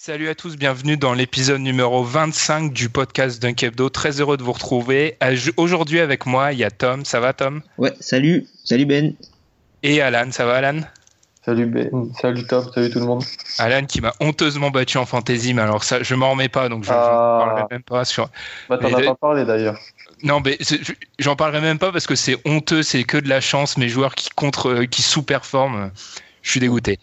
Salut à tous, bienvenue dans l'épisode numéro 25 du podcast Dunk Hebdo. Très heureux de vous retrouver. Je- Aujourd'hui avec moi, il y a Tom. Ça va Tom? Ouais, salut, salut Ben. Et Alan. Ça va Alan? Salut Ben, salut Top, salut tout le monde. Alan qui m'a honteusement battu en fantasy, mais alors ça, je m'en remets pas, donc je, je Ah. n'en parlerai même pas sur. Bah, t'en as le- pas parlé d'ailleurs. Non, mais j'en parlerai même pas parce que c'est honteux, c'est que de la chance. Mes joueurs qui contre, euh, qui sous-performent, euh, je suis dégoûté.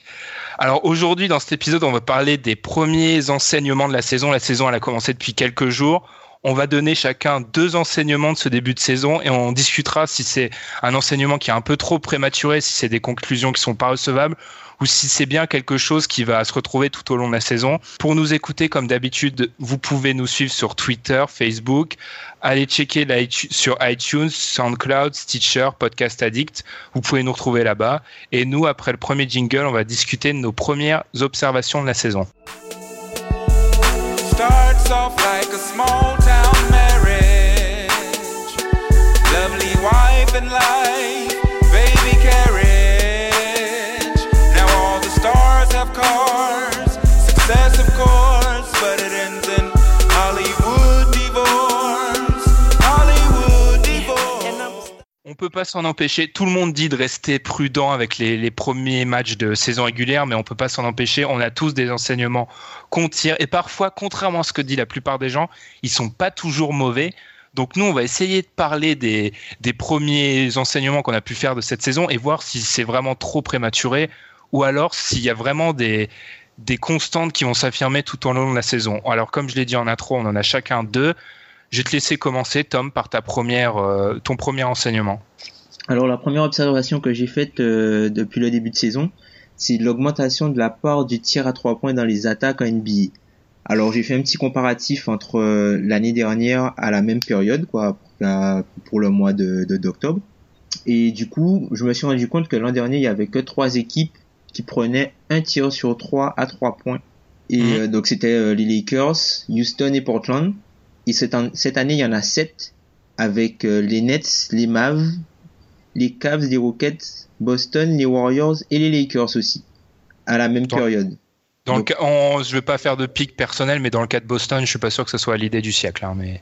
Alors aujourd'hui, dans cet épisode, on va parler des premiers enseignements de la saison. La saison, elle a commencé depuis quelques jours. On va donner chacun deux enseignements de ce début de saison et on discutera si c'est un enseignement qui est un peu trop prématuré, si c'est des conclusions qui sont pas recevables ou si c'est bien quelque chose qui va se retrouver tout au long de la saison. Pour nous écouter, comme d'habitude, vous pouvez nous suivre sur Twitter, Facebook, allez checker sur iTunes, SoundCloud, Stitcher, Podcast Addict. Vous pouvez nous retrouver là-bas. Et nous, après le premier jingle, on va discuter de nos premières observations de la saison. On peut pas s'en empêcher. Tout le monde dit de rester prudent avec les, premiers matchs de saison régulière, mais on peut pas s'en empêcher. On a tous des enseignements qu'on tire. Et parfois, contrairement à ce que dit la plupart des gens, ils sont pas toujours mauvais. Donc nous, on va essayer de parler des, premiers enseignements qu'on a pu faire de cette saison et voir si c'est vraiment trop prématuré ou alors s'il y a vraiment des, des constantes qui vont s'affirmer tout au long de la saison. Alors comme je l'ai dit en intro, on en a chacun deux. Je vais te laisser commencer, Tom, par ta première, euh, ton premier enseignement. Alors la première observation que j'ai faite euh, depuis le début de saison, c'est l'augmentation de la part du tir à trois points dans les attaques en NBA. Alors j'ai fait un petit comparatif entre euh, l'année dernière à la même période, quoi, la- pour le mois de d'octobre. Et du coup, je me suis rendu compte que l'an dernier, il y avait que trois équipes qui prenaient un tir sur trois à trois points. Et Mhm. euh, donc c'était euh, les Lakers, Houston et Portland. Et cette, an- cette année, il y en a sept avec euh, les Nets, les Mavs, les Cavs, les Rockets, Boston, les Warriors et les Lakers aussi à la même période. Dans le cas- on- je vais pas faire de pic personnel, mais dans le cas de Boston, je suis pas sûr que ce soit l'idée du siècle. hein, mais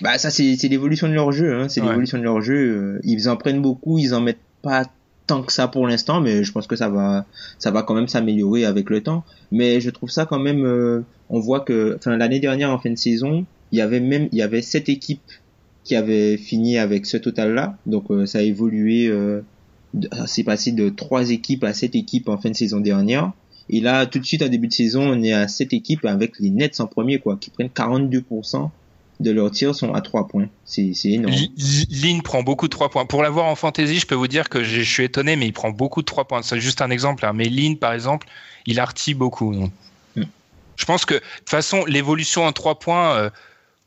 Bah ça c'est l'évolution de leur jeu, hein. c'est Ouais. l'évolution de leur jeu. euh, Ils en prennent beaucoup, ils en mettent pas tant que ça pour l'instant, mais je pense que ça va ça va quand même s'améliorer avec le temps. Mais je trouve ça quand même, euh, on voit que, enfin l'année dernière en fin de saison, il y avait même il y avait sept équipes qui avaient fini avec ce total-là, donc euh, ça a évolué, euh, c'est passé de trois équipes à sept équipes en fin de saison dernière. Et là, tout de suite, en début de saison, on est à sept équipes avec les Nets en premier, quoi, qui prennent 42% de leurs tirs sont à 3 points. C'est énorme. Lynn prend beaucoup de 3 points. Pour l'avoir en fantasy, je peux vous dire que je je suis étonné, mais il prend beaucoup de 3 points. C'est juste un exemple. hein. Mais Lynn, par exemple, il artille beaucoup. donc. Je pense que de toute façon, l'évolution en trois points, euh,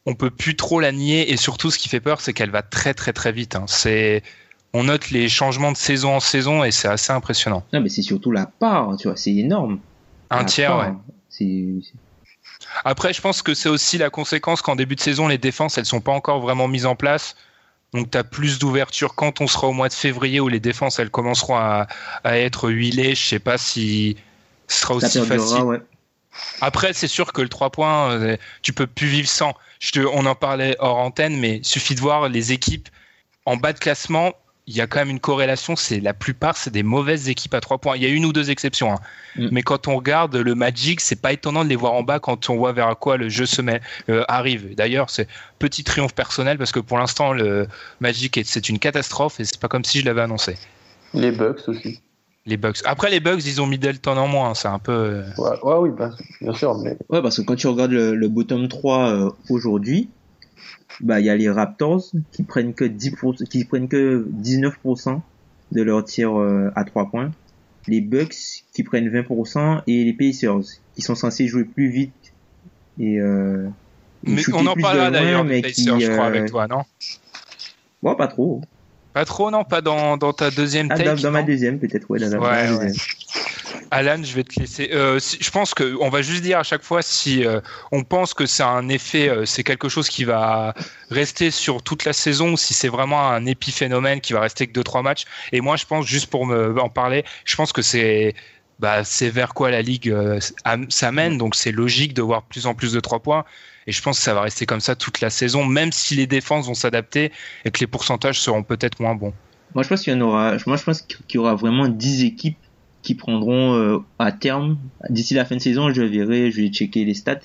on peut plus trop la nier. Et surtout, ce qui fait peur, c'est qu'elle va très très très vite. hein. C'est, on note les changements de saison en saison et c'est assez impressionnant. Non, mais c'est surtout la part, tu vois, c'est énorme. Un La tiers, part, ouais. C'est, Après, je pense que c'est aussi la conséquence qu'en début de saison, les défenses, elles sont pas encore vraiment mises en place. Donc, tu as plus d'ouverture quand on sera au mois de février où les défenses, elles commenceront à, à être huilées. Je sais pas si ce sera aussi facile. ouais. Après, c'est sûr que le 3 points, euh, tu peux plus vivre sans. Je te, on en parlait hors antenne, mais suffit de voir les équipes en bas de classement. Il y a quand même une corrélation. C'est la plupart, c'est des mauvaises équipes à 3 points. Il y a une ou deux exceptions, hein. Mm. mais quand on regarde le Magic, c'est pas étonnant de les voir en bas quand on voit vers quoi le jeu se met, euh, arrive. D'ailleurs, c'est petit triomphe personnel parce que pour l'instant, le Magic est- c'est une catastrophe et c'est pas comme si je l'avais annoncé. Les Bucks aussi. Les Bucks. Après, les Bucks, ils ont Middleton en moins. C'est un peu. euh, Ouais, ouais, oui, bah, bien sûr, mais Ouais, parce que quand tu regardes le, le bottom 3 euh, aujourd'hui, bah il y a les Raptors qui prennent que 10%, qui prennent que 19% de leur tir euh, à 3 points, les Bucks qui prennent 20% et les Pacers qui sont censés jouer plus vite et euh, Mais on en parlera d'ailleurs mais des qui, Pacers, je crois, euh, avec toi, non? Bon, pas trop. Pas trop, non? Pas dans, dans ta deuxième Ah, take dans, dans ma deuxième peut-être, ouais, dans, Ouais, ma ouais. Alan, je vais te laisser. Euh, je pense que on va juste dire à chaque fois si euh, on pense que c'est un effet, euh, c'est quelque chose qui va rester sur toute la saison, si c'est vraiment un épiphénomène qui va rester que deux trois matchs. Et moi, je pense juste pour en parler, je pense que c'est bah, vers quoi la ligue am- s'amène. Donc c'est logique de voir plus en plus de trois points. Et je pense que ça va rester comme ça toute la saison, même si les défenses vont s'adapter et que les pourcentages seront peut-être moins bons. Moi, je pense qu'il y aura, moi, je pense qu'il y aura vraiment 10 équipes qui prendront euh, à terme, d'ici la fin de saison, je verrai, je vais checker les stats,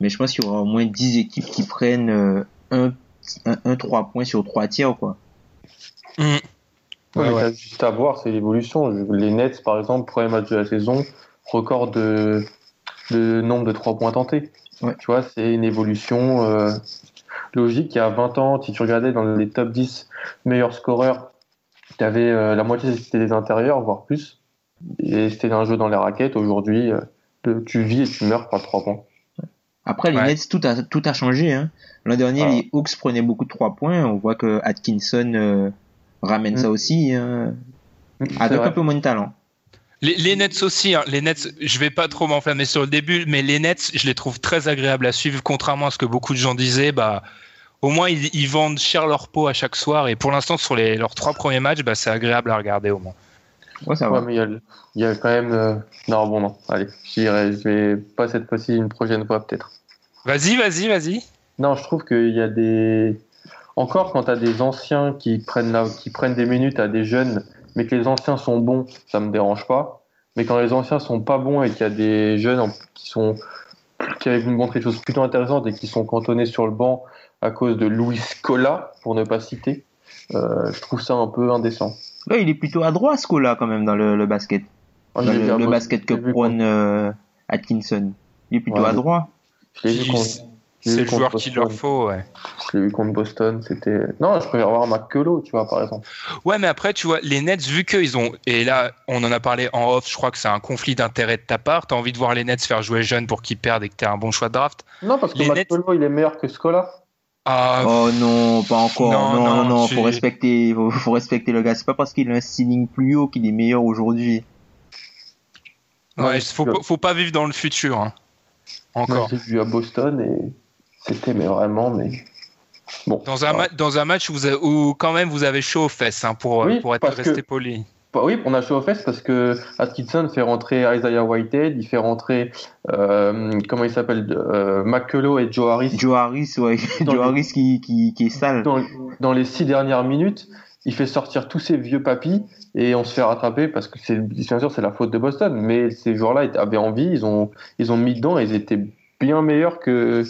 mais je pense qu'il y aura au moins 10 équipes qui prennent euh, un, un, un 3 points sur 3 tiers, quoi. Mmh. Ouais, Ouais, t'as juste à voir, c'est l'évolution. Les Nets, par exemple, premier match de la saison, record de, de nombre de 3 points tentés. Ouais. Tu vois, c'est une évolution euh, logique. Il y a 20 ans, si tu regardais dans les top 10 meilleurs scoreurs, tu avais la moitié c'était des intérieurs, voire plus. Et c'était un jeu dans les raquettes. Aujourd'hui, euh, tu vis et tu meurs par 3 points. Après, les Ouais. Nets, tout a, tout a changé, hein. L'an dernier, Ah. les Hawks prenaient beaucoup de 3 points, on voit que Atkinson euh, ramène Mm. ça aussi, C'est avec vrai. un peu moins de talent. Les, les Nets aussi, hein. les Nets, je vais pas trop m'enflammer sur le début, mais les Nets, je les trouve très agréables à suivre, contrairement à ce que beaucoup de gens disaient. Bah, au moins, ils, ils vendent cher leur peau à chaque soir, et pour l'instant, sur les, leurs trois premiers matchs, bah, c'est agréable à regarder au moins. Ouais, ça Ouais, va. mais il y a, y quand même. euh, Non, bon, non. Allez, j'irai. Je vais pas cette fois-ci, une prochaine fois peut-être. Vas-y, vas-y, vas-y. Non, je trouve qu'il y a des. Encore quand tu as des anciens qui prennent, la... qui prennent des minutes à des jeunes, mais que les anciens sont bons, ça me dérange pas. Mais quand les anciens sont pas bons et qu'il y a des jeunes en- qui sont qui avaient montré des choses plutôt intéressantes et qui sont cantonnés sur le banc à cause de Louis Cola, pour ne pas citer, euh, je trouve ça un peu indécent. Il est plutôt ce là quand même, dans le, le basket. Dans le, basket que prône euh, Atkinson. Il est plutôt Ouais, à mais- droite. Je l'ai vu contre, je l'ai C'est le joueur qu'il leur Boston. faut, ouais. Je l'ai vu contre Boston, c'était. Non, je préfère voir McCullough, tu vois, par exemple. Ouais, mais après, tu vois, les Nets, vu qu'ils ont, et là, on en a parlé en off, je crois que c'est un conflit d'intérêt de ta part, t'as envie de voir les Nets faire jouer jeunes pour qu'ils perdent et que t'aies un bon choix de draft. Non, parce que Les Nets- McCullough, il est meilleur que Scola. Ah, Oh non, pas encore. Non, Non, non, non, non, tu- faut respecter, faut, faut respecter le gars. C'est pas parce qu'il a un ceiling plus haut qu'il est meilleur aujourd'hui. ouais, Ouais, faut, je- pas- faut pas vivre dans le futur. hein. Encore. j'ai vu à Boston et c'était mais vraiment mais bon. Dans un, voilà. ma- dans un match où, vous avez- où quand même vous avez chaud aux fesses, hein, pour, Oui, pour être resté poli. Oui, on a chaud aux fesses parce que Atkinson fait rentrer Isaiah Whitehead, il fait rentrer euh, comment il s'appelle euh, McCullough et Joe Harris Joe Harris, ouais. Dans Joe Harris qui, qui, qui est sale. dans, dans les six dernières minutes. Il fait sortir tous ces vieux papis et on se fait rattraper parce que c'est bien sûr c'est la faute de Boston, mais ces joueurs-là avaient envie, ils ont ils ont mis dedans et ils étaient bien meilleurs que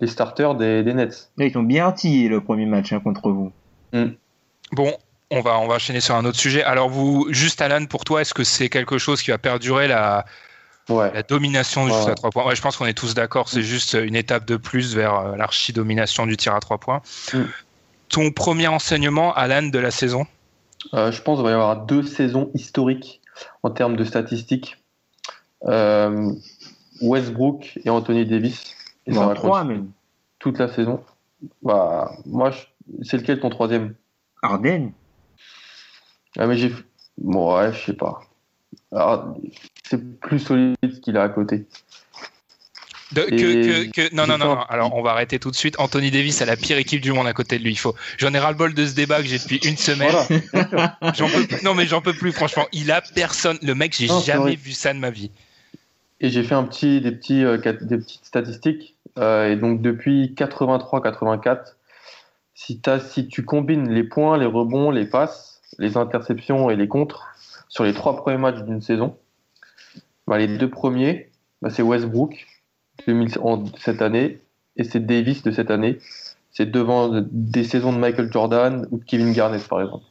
les starters des, des Nets. Là, ils ont bien artillé le premier match hein, contre vous. Bon, on va, on va enchaîner sur un autre sujet. Alors, vous, juste Alan, pour toi, est-ce que c'est quelque chose qui va perdurer la, Ouais. la domination du Ouais. tir à trois points? Ouais, je pense qu'on est tous d'accord, c'est juste une étape de plus vers euh, l'archi-domination du tir à trois points. Mm. Ton premier enseignement, Alan, de la saison? Euh, je pense qu'il va y avoir deux saisons historiques en termes de statistiques. Euh, Westbrook et Anthony Davis. Et ça trois même. toute la saison. Bah, moi, je- c'est lequel ton troisième? Arden. Ah, mais j'ai. Bon, ouais, je sais pas. Alors, c'est plus solide ce qu'il a à côté. De- que, Et- que, que- non, non, non. Alors, on va arrêter tout de suite. Anthony Davis a la pire équipe du monde à côté de lui. Il faut. J'en ai ras le bol de ce débat que j'ai depuis une semaine. Voilà. J'en peux plus. Non, mais j'en peux plus. Franchement, il a personne. Le mec, j'ai jamais vu ça de ma vie. Et j'ai fait un petit, des, petits, euh, des petites statistiques. Euh, et donc, depuis 83-84, si, si tu combines les points, les rebonds, les passes, les interceptions et les contres sur les trois premiers matchs d'une saison, bah, les deux premiers, bah, c'est Westbrook 2000 en- cette année et c'est Davis de cette année. C'est devant des saisons de Michael Jordan ou de Kevin Garnett, par exemple.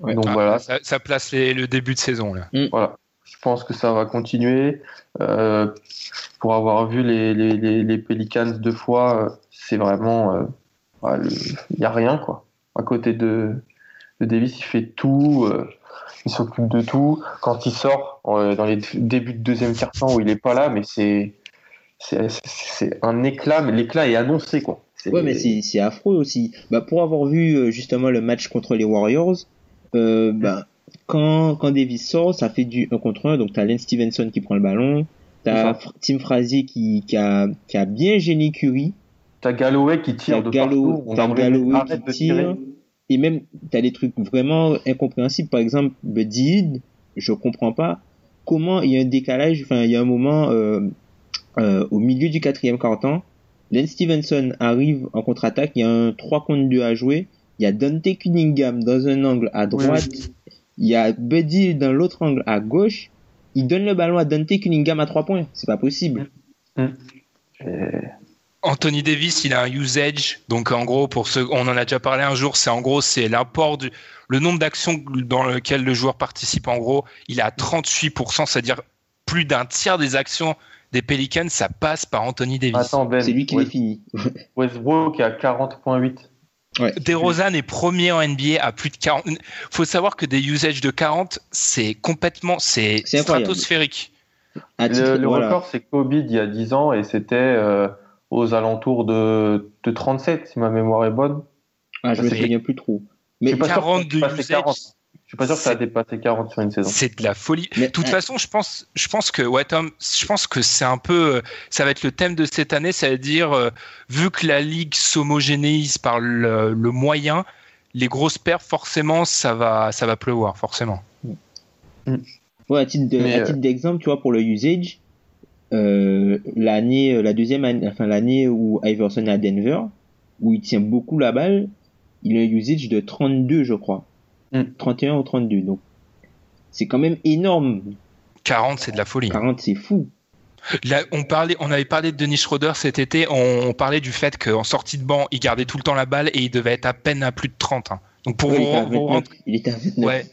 Ouais. Donc Ah, voilà, ça, ça place les- le début de saison là. voilà. Je pense que ça va continuer. Euh, pour avoir vu les, les, les, les Pelicans deux fois, euh, c'est vraiment. euh, ouais, le- Il n'y a rien, quoi. À côté de, Davis, il fait tout. euh, il s'occupe de tout. Quand il sort, euh, dans les débuts de deuxième quart-temps où il n'est pas là, mais c'est. C'est un éclat, mais l'éclat est annoncé, quoi. Ouais, mais c'est affreux aussi. Bah, pour avoir vu euh, justement le match contre les Warriors, euh, bah, quand, quand Davis sort, ça fait du 1 contre 1. Donc, t'as Len Stevenson qui prend le ballon. T'as Tim Frazier qui, qui, a, qui a bien gêné Curry. T'as Galloway qui tire de Gallo, partout. T'as Galloway qui de tirer. tire. Et même, t'as des trucs vraiment incompréhensibles. Par exemple, Buddy je comprends pas comment il y a un décalage. Enfin, il y a un moment euh, euh, au milieu du quatrième quart-temps. Len Stevenson arrive en contre-attaque. Il y a un 3 contre 2 à jouer. Il y a Dante Cunningham dans un angle à droite. Il y a Buddy dans l'autre angle à gauche. Il donne le ballon à Dante Cunningham à 3 points. C'est pas possible. Anthony Davis, il a un usage, donc en gros, pour ceux, on en a déjà parlé un jour, c'est en gros, c'est l'apport du, le nombre d'actions dans lequel le joueur participe. En gros, il est à 38%, c'est-à-dire plus d'un tiers des actions des Pelicans, ça passe par Anthony Davis. Attends, Ben. C'est lui qui les finit. Westbrook est à 40.8. Ouais. DeRozan est premier en NBA à plus de 40. Faut savoir que des usages de 40, c'est complètement, c'est stratosphérique. Le, le voilà. record, c'est Kobe il y a 10 ans et c'était euh, aux alentours de, de 37, si ma mémoire est bonne. Ah, je me C'est- souviens plus trop. Je Mais suis pas sûr 40 que de ça a dépassé usage. 40. Je suis pas sûr que ça a dépassé 40 sur une saison. C'est de la folie. Mais, De toute euh, façon, je pense, je pense que ouais, Tom, je pense que c'est un peu, euh, ça va être le thème de cette année, c'est-à-dire euh, vu que la ligue s'homogénéise par le, le moyen, les grosses perfs, forcément, ça va, ça va pleuvoir, forcément. Ouais, à titre de- euh, titre d'exemple, tu vois, pour le usage, euh, l'année, euh, la deuxième année, enfin l'année où Iverson est à Denver, où il tient beaucoup la balle, il a un usage de 32, je crois. Mm. 31 ou 32, donc. C'est quand même énorme. 40, c'est de la folie. 40, c'est fou. Là, on parlait, on avait parlé de Denis Schroeder cet été. On, on parlait du fait qu'en sortie de banc, il gardait tout le temps la balle et il devait être à peine à plus de 30. hein. Donc pour Ouais, il, vous, était à vous 29, rendre- il était à 29. ouais.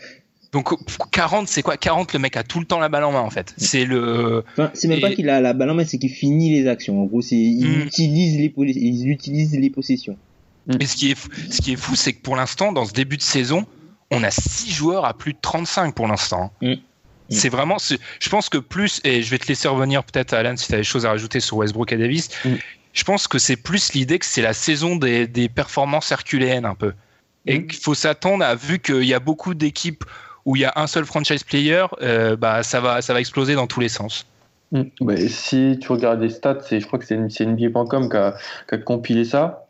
Donc 40, c'est quoi? 40, le mec a tout le temps la balle en main en fait. C'est le. Enfin, c'est même Et- pas qu'il a la balle en main, c'est qu'il finit les actions. En gros, c'est, il Mm. utilise les, poli- il utilise les possessions. Et ce qui est, fou- ce qui est fou, c'est que pour l'instant, dans ce début de saison, on a 6 joueurs à plus de 35 pour l'instant. Mm. C'est vraiment, c'est- je pense que plus, et je vais te laisser revenir peut-être Alan si tu as des choses à rajouter sur Westbrook et Davis, Mm. je pense que c'est plus l'idée que c'est la saison des, des performances herculéennes un peu. Et Mm. qu'il faut s'attendre à, vu qu'il y a beaucoup d'équipes où il y a un seul franchise player, euh, bah, ça, va, ça va exploser dans tous les sens. Mm. Bah, et si tu regardes les stats, c'est, je crois que c'est, c'est NBA.com qui a, qui a compilé ça.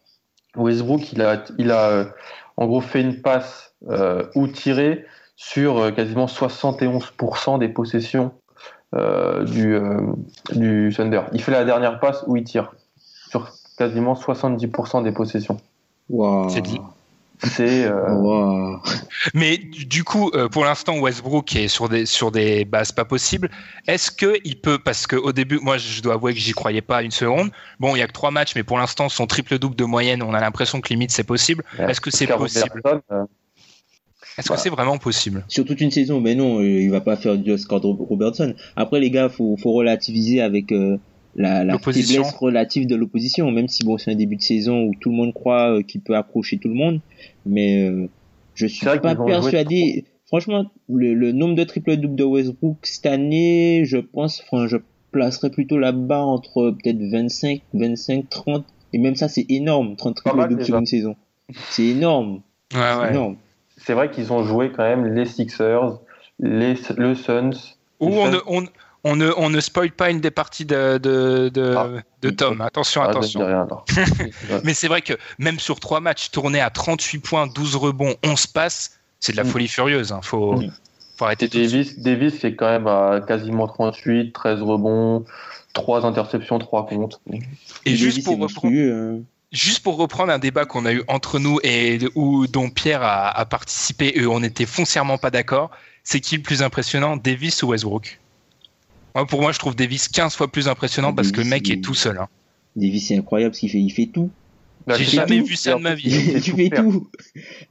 Westbrook, il a, il a euh, en gros fait une passe euh, ou tiré sur euh, quasiment 71% des possessions euh, du, euh, du Thunder. Il fait la dernière passe où il tire sur quasiment 70% des possessions. Waouh. C'est dit. C'est euh. Mais du coup, euh, pour l'instant, Westbrook est sur des, sur des bases pas possibles. Est-ce qu'il peut, parce qu'au début, moi je dois avouer que j'y croyais pas une seconde. Bon, il y a que trois matchs, mais pour l'instant, son triple-double de moyenne, on a l'impression que limite c'est possible. Est-ce que c'est possible Robertson, euh, Est-ce Voilà. que c'est vraiment possible? Sur toute une saison, mais non, il va pas faire du Oscar Robertson. Après, les gars, faut, faut relativiser avec euh, la, la faiblesse relative de l'opposition, même si bon, c'est un début de saison où tout le monde croit euh, qu'il peut accrocher tout le monde, mais euh, je suis pas persuadé. Franchement, le, le nombre de triple double de Westbrook cette année, je pense, enfin, je placerais plutôt là-bas entre peut-être 25, 25, 30. Et même ça, c'est énorme, 30 Pas mal, triple-doubles sur une saison. C'est énorme. Ouais, C'est ouais. énorme. C'est vrai qu'ils ont joué quand même les Sixers, les, le Suns. On ne, on, on ne, on ne spoil pas une des parties de, de, de, Ah. de Tom. Attention, Ah, attention. rien. Mais c'est vrai que même sur trois matchs tournés à 38 points, 12 rebonds, 11 passes, c'est de la Mm. folie furieuse. hein. Faut, Mm. faut arrêter suite. Davis, Davis c'est quand même à quasiment 38, 13 rebonds, 3 interceptions, 3 comptes. Et juste Davis, pour, c'est reprendre, monstrueux, hein. juste pour reprendre un débat qu'on a eu entre nous et où, dont Pierre a, a participé et on était foncièrement pas d'accord, c'est qui le plus impressionnant, Davis ou Westbrook? Moi, Pour moi, je trouve Davis 15 fois plus impressionnant parce que le mec il- est tout seul. hein. Davis, c'est incroyable ce qu'il fait. Il fait tout. Bah, J'ai jamais tout. vu ça de ma vie. Il sait Il tout fait faire. tout.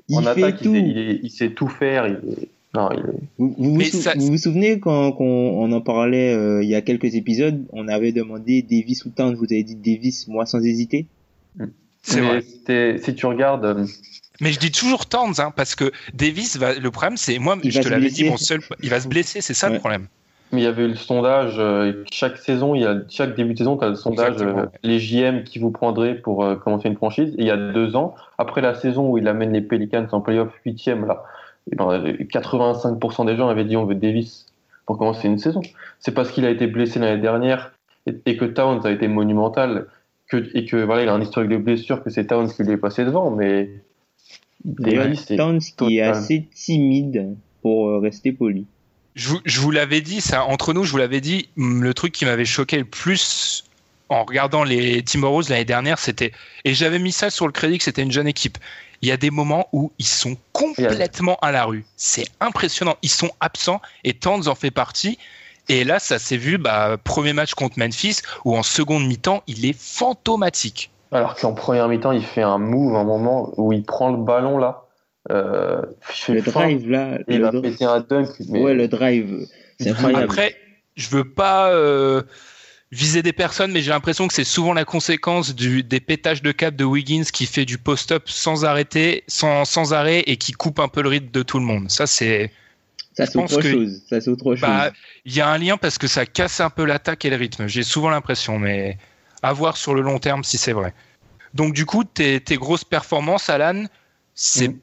Il fait tout. sait, il, sait tout faire. il Non, il Vous, vous, vous Mais sou- ça- vous vous souvenez quand, quand on en parlait euh, il y a quelques épisodes, on avait demandé Davis ou Towns, vous avez dit Davis, moi sans hésiter? C'est vrai. Si tu regardes, euh, Mais je dis toujours Towns, hein, parce que Davis, va, le problème, c'est moi, Il je te l'avais dit, blesser. mon seul, il va se blesser, c'est ça le problème. Mais il y avait eu le sondage. euh, chaque saison, il y a chaque début de saison, tu as le sondage euh, les JM qui vous prendraient pour euh, commencer une franchise. Et il y a deux ans, après la saison où il amène les Pelicans en playoff 8 là, et ben, euh, 85% des gens avaient dit on veut Davis pour commencer une saison. C'est parce qu'il a été blessé l'année dernière et, et que Towns a été monumental que, et que voilà, il a un historique de blessure que c'est Towns qui lui est passé devant. Mais Davis, Towns qui est assez timide pour rester poli. Je vous, l'avais dit, ça, entre nous, je vous l'avais dit, le truc qui m'avait choqué le plus en regardant les Timberwolves l'année dernière, c'était, et j'avais mis ça sur le crédit que c'était une jeune équipe. Il y a des moments où ils sont complètement à la rue. C'est impressionnant. Ils sont absents et Towns en fait partie. Et là, ça s'est vu, bah, premier match contre Memphis, où en seconde mi-temps, il est fantomatique. Alors qu'en première mi-temps, il fait un move, un moment où il prend le ballon là. Euh, Le fin, drive là, et il le va dr- péter un dunk. Mais ouais, le drive, c'est incroyable. Après, je veux pas euh, viser des personnes, mais j'ai l'impression que c'est souvent la conséquence du, des pétages de câble de Wiggins qui fait du post-up sans arrêter, sans, sans arrêt et qui coupe un peu le rythme de tout le monde. Ça, c'est. ça c'est autre que- chose. Ça c'est autre chose. Bah, il y a un lien parce que ça casse un peu l'attaque et le rythme. J'ai souvent l'impression, mais à voir sur le long terme si c'est vrai. Donc, du coup, tes, tes grosses performances, Alan, c'est. Mm.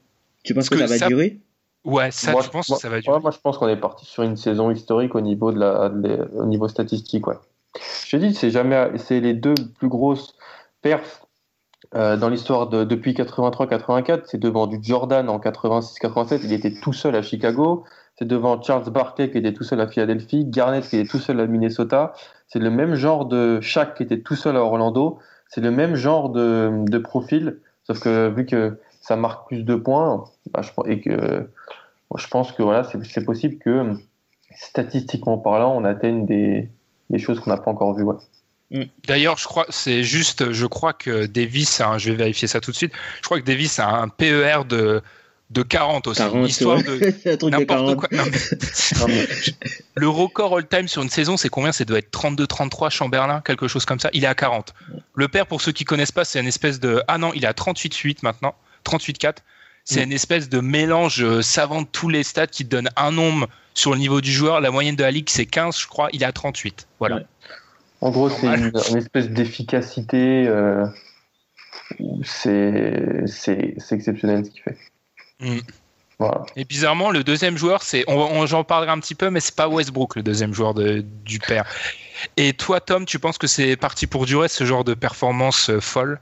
Tu penses que, que ça va ça- durer? Ouais, ça, moi, penses moi- que ça va durer. ouais, moi, je pense qu'on est parti sur une saison historique au niveau de la, de- au niveau statistique. Ouais. Je te dis, c'est jamais, c'est les deux plus grosses perfs euh, dans l'histoire de, depuis 83-84. C'est devant du Jordan en 86-87. Il était tout seul à Chicago. C'est devant Charles Barkley qui était tout seul à Philadelphie, Garnett qui était tout seul à Minnesota. C'est le même genre de Shaq qui était tout seul à Orlando. C'est le même genre de, de profil, sauf que vu que ça marque plus de points, bah, je, et que je pense que voilà, c'est possible que statistiquement parlant, on atteigne des, des choses qu'on n'a pas encore vues. Ouais. D'ailleurs, je crois, c'est juste, je crois que Davis, a un- je vais vérifier ça tout de suite. Je crois que Davis a un PER de de 40 aussi, 40, histoire ouais. de n'importe 40. quoi. Non, mais- Non, mais- le record all-time sur une saison, c'est combien? Ça doit être 32-33 Chamberlain, quelque chose comme ça. Il est à 40. Le père, pour ceux qui connaissent pas, c'est une espèce de ah non, il est à 38-8 maintenant, 38-4. C'est Mm. une espèce de mélange euh, savant de tous les stats qui te donne un nombre sur le niveau du joueur. La moyenne de la ligue, c'est 15, je crois. Il est à 38. Voilà. Ouais. En gros, c'est une, une espèce d'efficacité. euh, c'est exceptionnel ce qu'il fait. Mm. Voilà. Et bizarrement, le deuxième joueur, c'est, on, on- j'en parlerai un petit peu, mais c'est pas Westbrook, le deuxième joueur de, du père. Et toi, Tom, tu penses que c'est parti pour durer ce genre de performance euh, folle?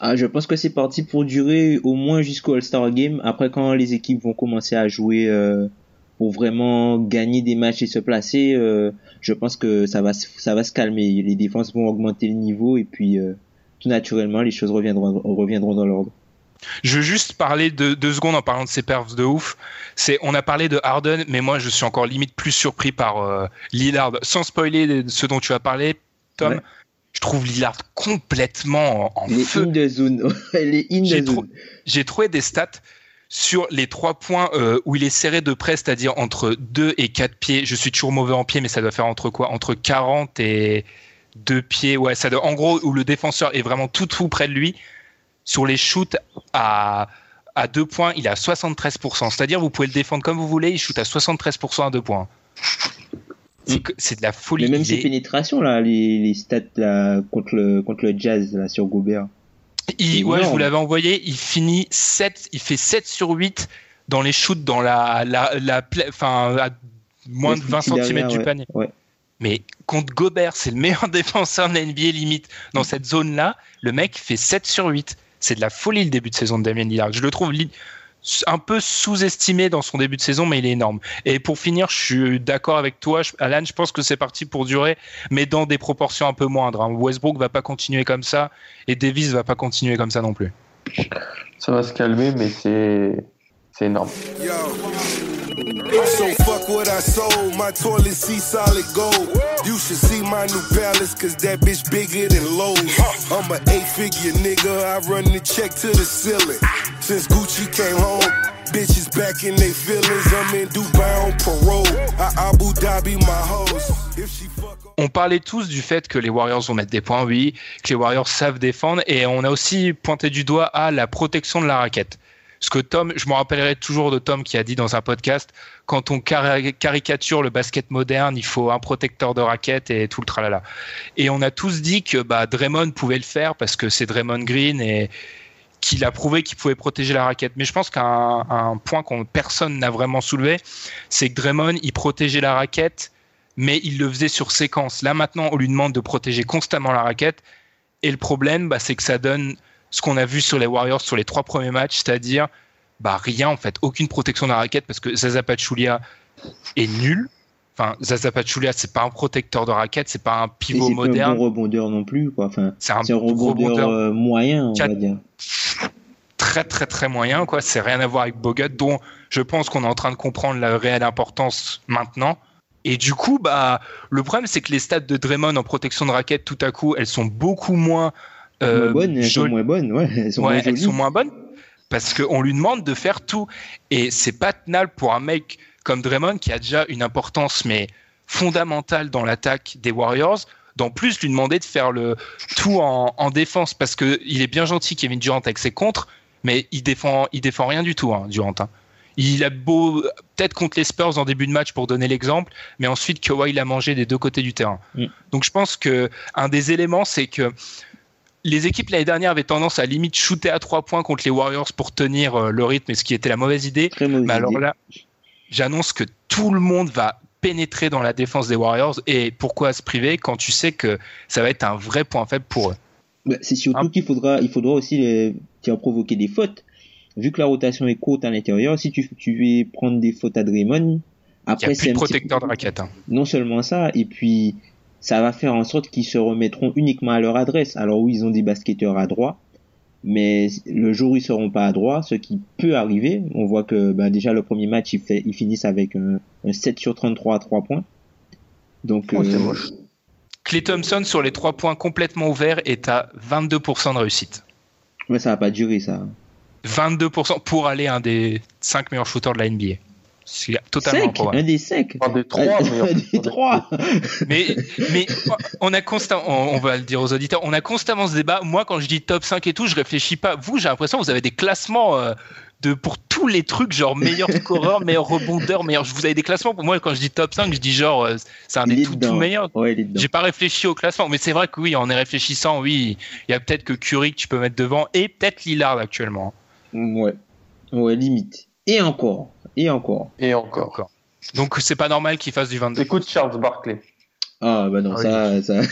Ah, je pense que c'est parti pour durer au moins jusqu'au All-Star Game. Après, quand les équipes vont commencer à jouer euh, pour vraiment gagner des matchs et se placer, euh, je pense que ça va, se- ça va se calmer. Les défenses vont augmenter le niveau et puis euh, tout naturellement, les choses reviendront, reviendront dans l'ordre. Je veux juste parler de deux secondes en parlant de ces perfs de ouf. C'est, on a parlé de Harden, mais moi, je suis encore limite plus surpris par euh, Lillard. Sans spoiler ce dont tu as parlé, Tom, Ouais. Je trouve Lillard complètement en, Les feu. in the zone, J'ai trouvé des stats sur les trois points euh, où il est serré de près, c'est-à-dire entre 2 et 4 pieds. Je suis toujours mauvais en pied, mais ça doit faire entre quoi? Entre 40 et 2 pieds. Ouais, ça doit, en gros, où le défenseur est vraiment tout, tout près de lui. Sur les shoots à, à 2 points, il est à 73%. C'est-à-dire, vous pouvez le défendre comme vous voulez, il shoot à 73% à 2 points. C'est que- c'est de la folie. Mais même ses est- pénétrations, là, les, les stats là, contre, le, contre le Jazz là, sur Gobert. Il- ouais, je vous l'avais envoyé. Il finit 7, il fait 7 sur 8 dans les shoots dans la, la, la enfin, à moins de Ouais, 20 petit cm derrière, du ouais. panier. Ouais. Mais contre Gobert, c'est le meilleur défenseur de la NBA limite. Dans cette zone-là, le mec fait 7 sur 8. C'est de la folie le début de saison de Damien Lillard. Je le trouve un peu sous-estimé dans son début de saison, mais il est énorme. Et pour finir, je suis d'accord avec toi, Alan. Je pense que c'est parti pour durer, mais dans des proportions un peu moindres. hein. Westbrook va pas continuer comme ça, et Davis va pas continuer comme ça non plus. Ça va se calmer, mais c'est c'est énorme. Yo. So fuck what I sold. My toilet seat solid gold. You should see my new palace, cause that bitch bigger than Lowe's. I'm a eight figure nigga. I run the check to the ceiling. Since Gucci came home, bitches back in their feelings. I'm in Dubai on parole. Abu Dhabi my On parlait tous du fait que les Warriors vont mettre des points, oui, que les Warriors savent défendre, et on a aussi pointé du doigt à la protection de la raquette. Ce que Tom, je me rappellerai toujours de Tom qui a dit dans un podcast, quand on cari- caricature le basket moderne, il faut un protecteur de raquette et tout le tralala. Et on a tous dit que bah, Draymond pouvait le faire parce que c'est Draymond Green et qu'il a prouvé qu'il pouvait protéger la raquette. Mais je pense qu'un un point qu'on personne n'a vraiment soulevé, c'est que Draymond, il protégeait la raquette, mais il le faisait sur séquence. Là maintenant, on lui demande de protéger constamment la raquette. Et le problème, bah, c'est que ça donne ce qu'on a vu sur les Warriors sur les trois premiers matchs, c'est-à-dire bah, rien en fait, aucune protection de la raquette parce que Zaza Pachulia est nul. Enfin, Zaza Pachulia, c'est pas un protecteur de raquette, c'est pas un pivot c'est pas un moderne, bon rebondeur non plus, quoi. Enfin, c'est un c'est un rebondeur rebondeur euh, moyen, on va dire. très très très moyen quoi c'est rien à voir avec Bogut dont je pense qu'on est en train de comprendre la réelle importance maintenant et du coup bah le problème c'est que les stats de Draymond en protection de raquette tout à coup elles sont beaucoup moins euh, moins bonnes, elles sont moins bonnes, ouais. Elles sont Ouais, moins elles sont moins bonnes parce qu'on lui demande de faire tout et c'est pas tenable pour un mec comme Draymond qui a déjà une importance mais fondamentale dans l'attaque des Warriors d'en plus lui demander de faire le tout en, en défense parce que il est bien gentil Kevin Durant avec ses contres mais il défend il défend rien du tout hein, Durant hein. il a beau peut-être contre les Spurs en début de match pour donner l'exemple mais ensuite Kawhi l'a mangé des deux côtés du terrain Mm. donc je pense que un des éléments c'est que les équipes l'année dernière avaient tendance à limite shooter à trois points contre les Warriors pour tenir euh, le rythme, et ce qui était la mauvaise idée. Très mauvaise Mais alors là, j'annonce que tout le monde va pénétrer dans la défense des Warriors. Et pourquoi se priver quand tu sais que ça va être un vrai point faible pour eux? Bah, c'est surtout Hein qu'il faudra, il faudra aussi les, provoquer des fautes. Vu que la rotation est courte à l'intérieur, si tu, tu veux prendre des fautes à Draymond, après c'est petit protecteur de raquette. hein. non seulement ça, et puis ça va faire en sorte qu'ils se remettront uniquement à leur adresse. Alors oui, ils ont des basketteurs à droit, mais le jour où ils seront pas à droit, ce qui peut arriver, on voit que bah, déjà le premier match, ils, fait, ils finissent avec un, un 7 sur 33 à 3 points. Donc, Oh, c'est euh, moche. Clay Thompson sur les trois points complètement ouverts est à 22% de réussite. mais ça va pas durer ça. 22% pour aller un des cinq meilleurs shooters de la NBA. C'est totalement 5 improbable. Un des 5 Un des trois, Un des 3 Mais, mais on a constamment, on on va le dire aux auditeurs, on a constamment ce débat. Moi, quand je dis top 5 et tout, je réfléchis pas. Vous, j'ai l'impression que vous avez des classements euh, de, pour tous les trucs, genre meilleur scoreur, meilleur rebondeur, meilleur. Vous avez des classements. Pour moi, quand je dis top 5, je dis genre, euh, c'est un Il des tout, tout meilleurs. Ouais. J'ai pas réfléchi au classement, mais c'est vrai que oui, en y réfléchissant, oui, il y a peut-être que Curry que tu peux mettre devant et peut-être Lillard actuellement. Ouais. Ouais, limite. Et encore. Et encore. Et encore. Encore. Donc c'est pas normal qu'il fasse du 22. Écoute Charles Barkley. Ah, bah non, Ah ça, ça,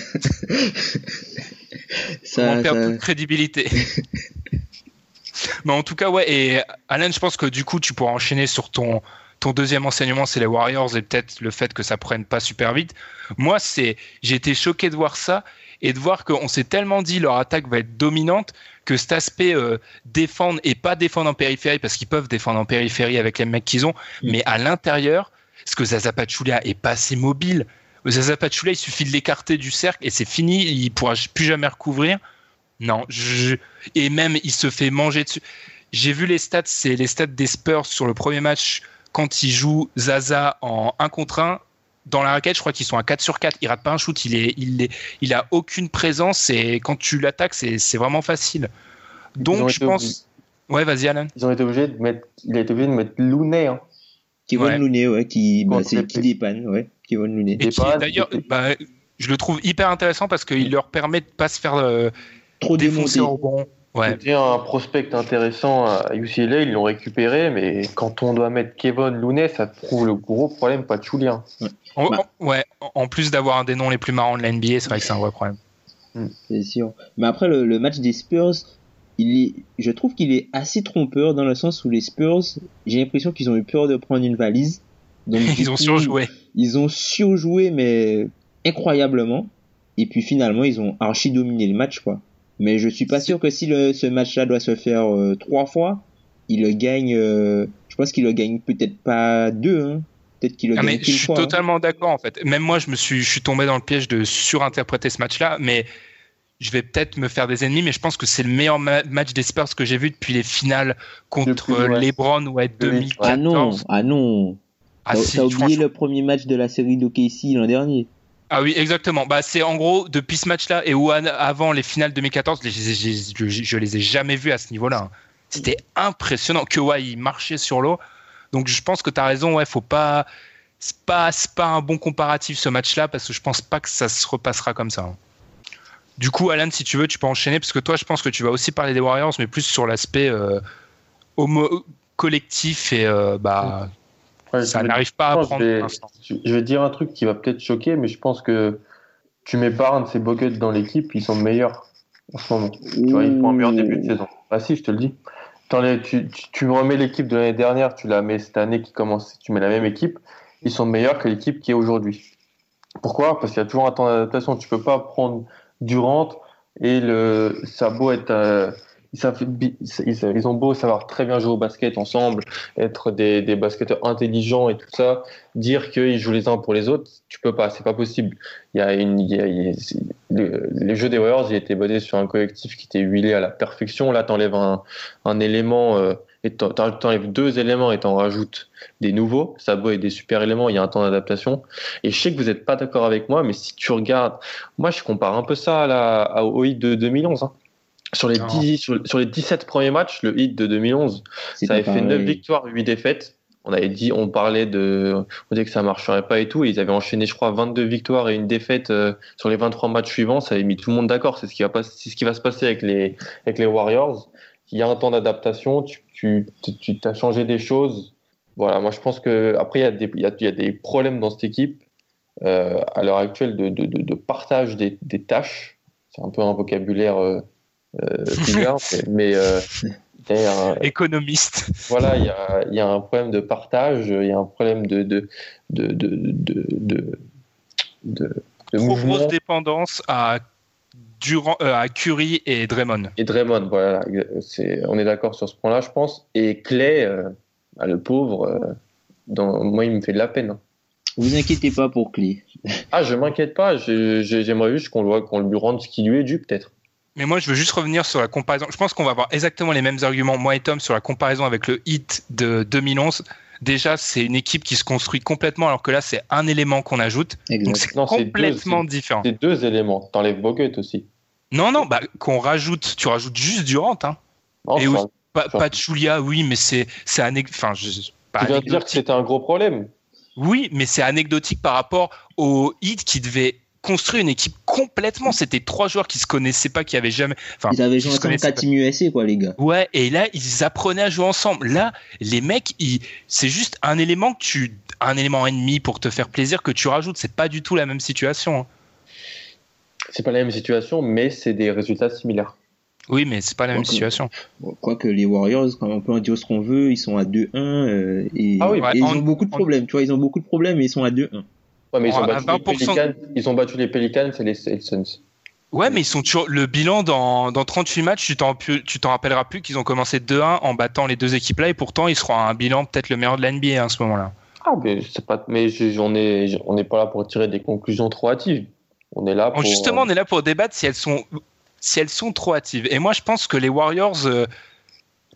ça, perdre ça- toute crédibilité. Mais en tout cas, ouais, et Alan, je pense que du coup, tu pourras enchaîner sur ton, ton deuxième enseignement, c'est les Warriors et peut-être le fait que ça prenne pas super vite. Moi, c'est, j'ai été choqué de voir ça et de voir qu'on s'est tellement dit leur attaque va être dominante que cet aspect euh, défendre et pas défendre en périphérie parce qu'ils peuvent défendre en périphérie avec les mecs qu'ils ont, Mm. mais à l'intérieur, parce que Zaza Pachulia est pas assez mobile. Zaza Pachulia, il suffit de l'écarter du cercle et c'est fini, il pourra plus jamais recouvrir. Non, je... et même il se fait manger dessus. J'ai vu les stats, c'est les stats des Spurs sur le premier match quand il joue Zaza en 1 contre 1. Dans la raquette, je crois qu'ils sont à 4 sur 4. Il rate pas un shoot, il est, il est, il a aucune présence et quand tu l'attaques, c'est, c'est vraiment facile. Donc je pense. Ouais, vas-y Alan. Ils ont été obligés de mettre, il a été obligé de mettre Looney, hein. Kevin Ouais. Looney, ouais, qui, bah, les qui dépanne, ouais. Kevin Looney. Et qui, d'ailleurs, bah, je le trouve hyper intéressant parce qu'il leur permet de pas se faire euh, Trop défoncer démonté. au rebond. Ouais. C'était un prospect intéressant à UCLA, ils l'ont récupéré, mais quand on doit mettre Kevin Looney, ça prouve le gros problème Pachulien. En, Bah. ouais, en plus d'avoir un des noms les plus marrants de la NBA, c'est vrai que c'est un vrai problème. C'est sûr. Mais après, le, le match des Spurs, il est, je trouve qu'il est assez trompeur dans le sens où les Spurs, j'ai l'impression qu'ils ont eu peur de prendre une valise. Donc, Ils ont coup, surjoué. Ils ont surjoué, mais incroyablement. Et puis finalement, ils ont archi dominé le match, quoi. Mais je suis pas sûr que si le, ce match-là doit se faire euh, trois fois, il le gagne. euh, je pense qu'il le gagne peut-être pas deux. Hein. Peut-être qu'il le Ah, gagne mais je suis fois. hein. totalement d'accord en fait. Même moi, je me suis, je suis tombé dans le piège de surinterpréter ce match-là, mais je vais peut-être me faire des ennemis, mais je pense que c'est le meilleur ma- match des Spurs que j'ai vu depuis les finales contre ouais. LeBron ou à 2014. Ah non, ah non. Ah, T'as si, t'as oublié franchement. le premier match de la série d'OKC l'an dernier. Ah oui, exactement. Bah, c'est en gros, depuis ce match-là et avant les finales 2014, je, je, les ai jamais vus à ce niveau-là. hein. C'était impressionnant. Que ouais, il marchait sur l'eau. Donc je pense que tu as raison, ouais, faut pas. Pas, pas un bon comparatif ce match-là parce que je pense pas que ça se repassera comme ça. hein. Du coup, Alan, si tu veux, tu peux enchaîner parce que toi, je pense que tu vas aussi parler des Warriors, mais plus sur l'aspect euh, collectif et euh, bah, Ouais, ça n'arrive pas à prendre vais- l'instant. Je vais dire un truc qui va peut-être choquer, mais je pense que tu mets pas un de ces buckets dans l'équipe, ils sont meilleurs en ce moment. Tu vois, ils font un meilleur début de saison. Ah si, je te le dis. Tu, tu, tu remets l'équipe de l'année dernière, tu la mets cette année qui commence, tu mets la même équipe, ils sont meilleurs que l'équipe qui est aujourd'hui. Pourquoi? Parce qu'il y a toujours un temps d'adaptation. Tu peux pas prendre Durant et le ça a beau être euh, ils, ils, ils ont beau savoir très bien jouer au basket ensemble, être des, basketteurs intelligents et tout ça, dire qu'ils jouent les uns pour les autres, tu peux pas, c'est pas possible. Les jeux des Warriors, il était basé sur un collectif qui était huilé à la perfection. Là, t'enlèves un, élément euh, t'enlèves deux éléments et t'en rajoutes des nouveaux. Ça a beau être des super éléments, il y a un temps d'adaptation. Et je sais que vous n'êtes pas d'accord avec moi, mais si tu regardes, moi je compare un peu ça à la, Heat de 2011. hein. Sur les, Non. 10, sur, sur les 17 premiers matchs, le Heat de 2011, C'est ça avait fait 9 pareil. victoires, 8 défaites. On avait dit, on parlait de, on disait que ça marcherait pas et tout. Et ils avaient enchaîné, je crois, 22 victoires et une défaite euh, sur les 23 matchs suivants. Ça avait mis tout le monde d'accord. C'est ce qui va pas, ce qui va se passer avec les, avec les Warriors. Il y a un temps d'adaptation. Tu, tu, tu, tu as changé des choses. Voilà. Moi, je pense que après, il y a des, il y a, il y a des problèmes dans cette équipe euh, à l'heure actuelle de, de, de, de partage des, des tâches. C'est un peu un vocabulaire euh, euh, bizarre, mais euh, il y a un- Économiste. voilà, il y a, y a un problème de partage, il y a un problème de de de de de de, de- de Trop mouvement. grosse dépendance à, Durant, euh, à Curry et Draymond. Et Draymond, voilà, c'est, on est d'accord sur ce point-là, je pense. Et Clay, euh, ah, le pauvre, euh, dans, moi, il me fait de la peine. hein. Vous inquiétez pas pour Clé. Ah, je m'inquiète pas, j'aimerais juste qu'on, qu'on lui rende ce qui lui est dû, peut-être. Mais moi, je veux juste revenir sur la comparaison. Je pense qu'on va avoir exactement les mêmes arguments, moi et Tom, sur la comparaison avec le hit de 2011. Déjà, c'est une équipe qui se construit complètement, alors que là, c'est un élément qu'on ajoute. Donc, c'est Non, c'est deux, complètement différent. C'est deux éléments. T'enlèves Bogut aussi. Non, non, bah, qu'on rajoute, tu rajoutes juste Durant. Hein. Non, Et Pas, de Julia, oui, mais c'est c'est enfin, je- pas tu viens de dire que c'était un gros problème. Oui, mais c'est anecdotique par rapport au hit qui devait construire une équipe complètement. C'était trois joueurs qui se connaissaient pas, qui avaient jamais. Enfin, Ils avaient joué se ensemble connaissaient 4 Team USA, quoi, les gars. Ouais, et là, ils apprenaient à jouer ensemble. Là, les mecs, ils... c'est juste un élément que tu, un élément ennemi pour te faire plaisir que tu rajoutes. C'est pas du tout la même situation. hein. C'est pas la même situation, mais c'est des résultats similaires. Oui, mais c'est pas la même situation. Quoique les Warriors, quand on peut en dire ce qu'on veut, ils sont à 2-1 euh, et, Ah oui, et ouais, ils ont beaucoup de problèmes. Tu vois, ils ont beaucoup de problèmes et ils sont à 2-1. Ouais, mais ils ont, battu les 20%. Pelicans, ils ont battu les Pelicans et les les Suns. Ouais, mais ils sont toujours. Le bilan dans, dans 38 matchs, tu t'en, tu t'en rappelleras plus qu'ils ont commencé 2-1 en battant les deux équipes là, et pourtant ils seront à un bilan peut-être le meilleur de la NBA à ce moment-là. Ah, mais c'est pas, mais on est, on n'est pas là pour tirer des conclusions trop hâtives. On est là pour. Justement, on est là pour débattre si elles sont, si elles sont trop hâtives. Et moi, je pense que les Warriors, euh,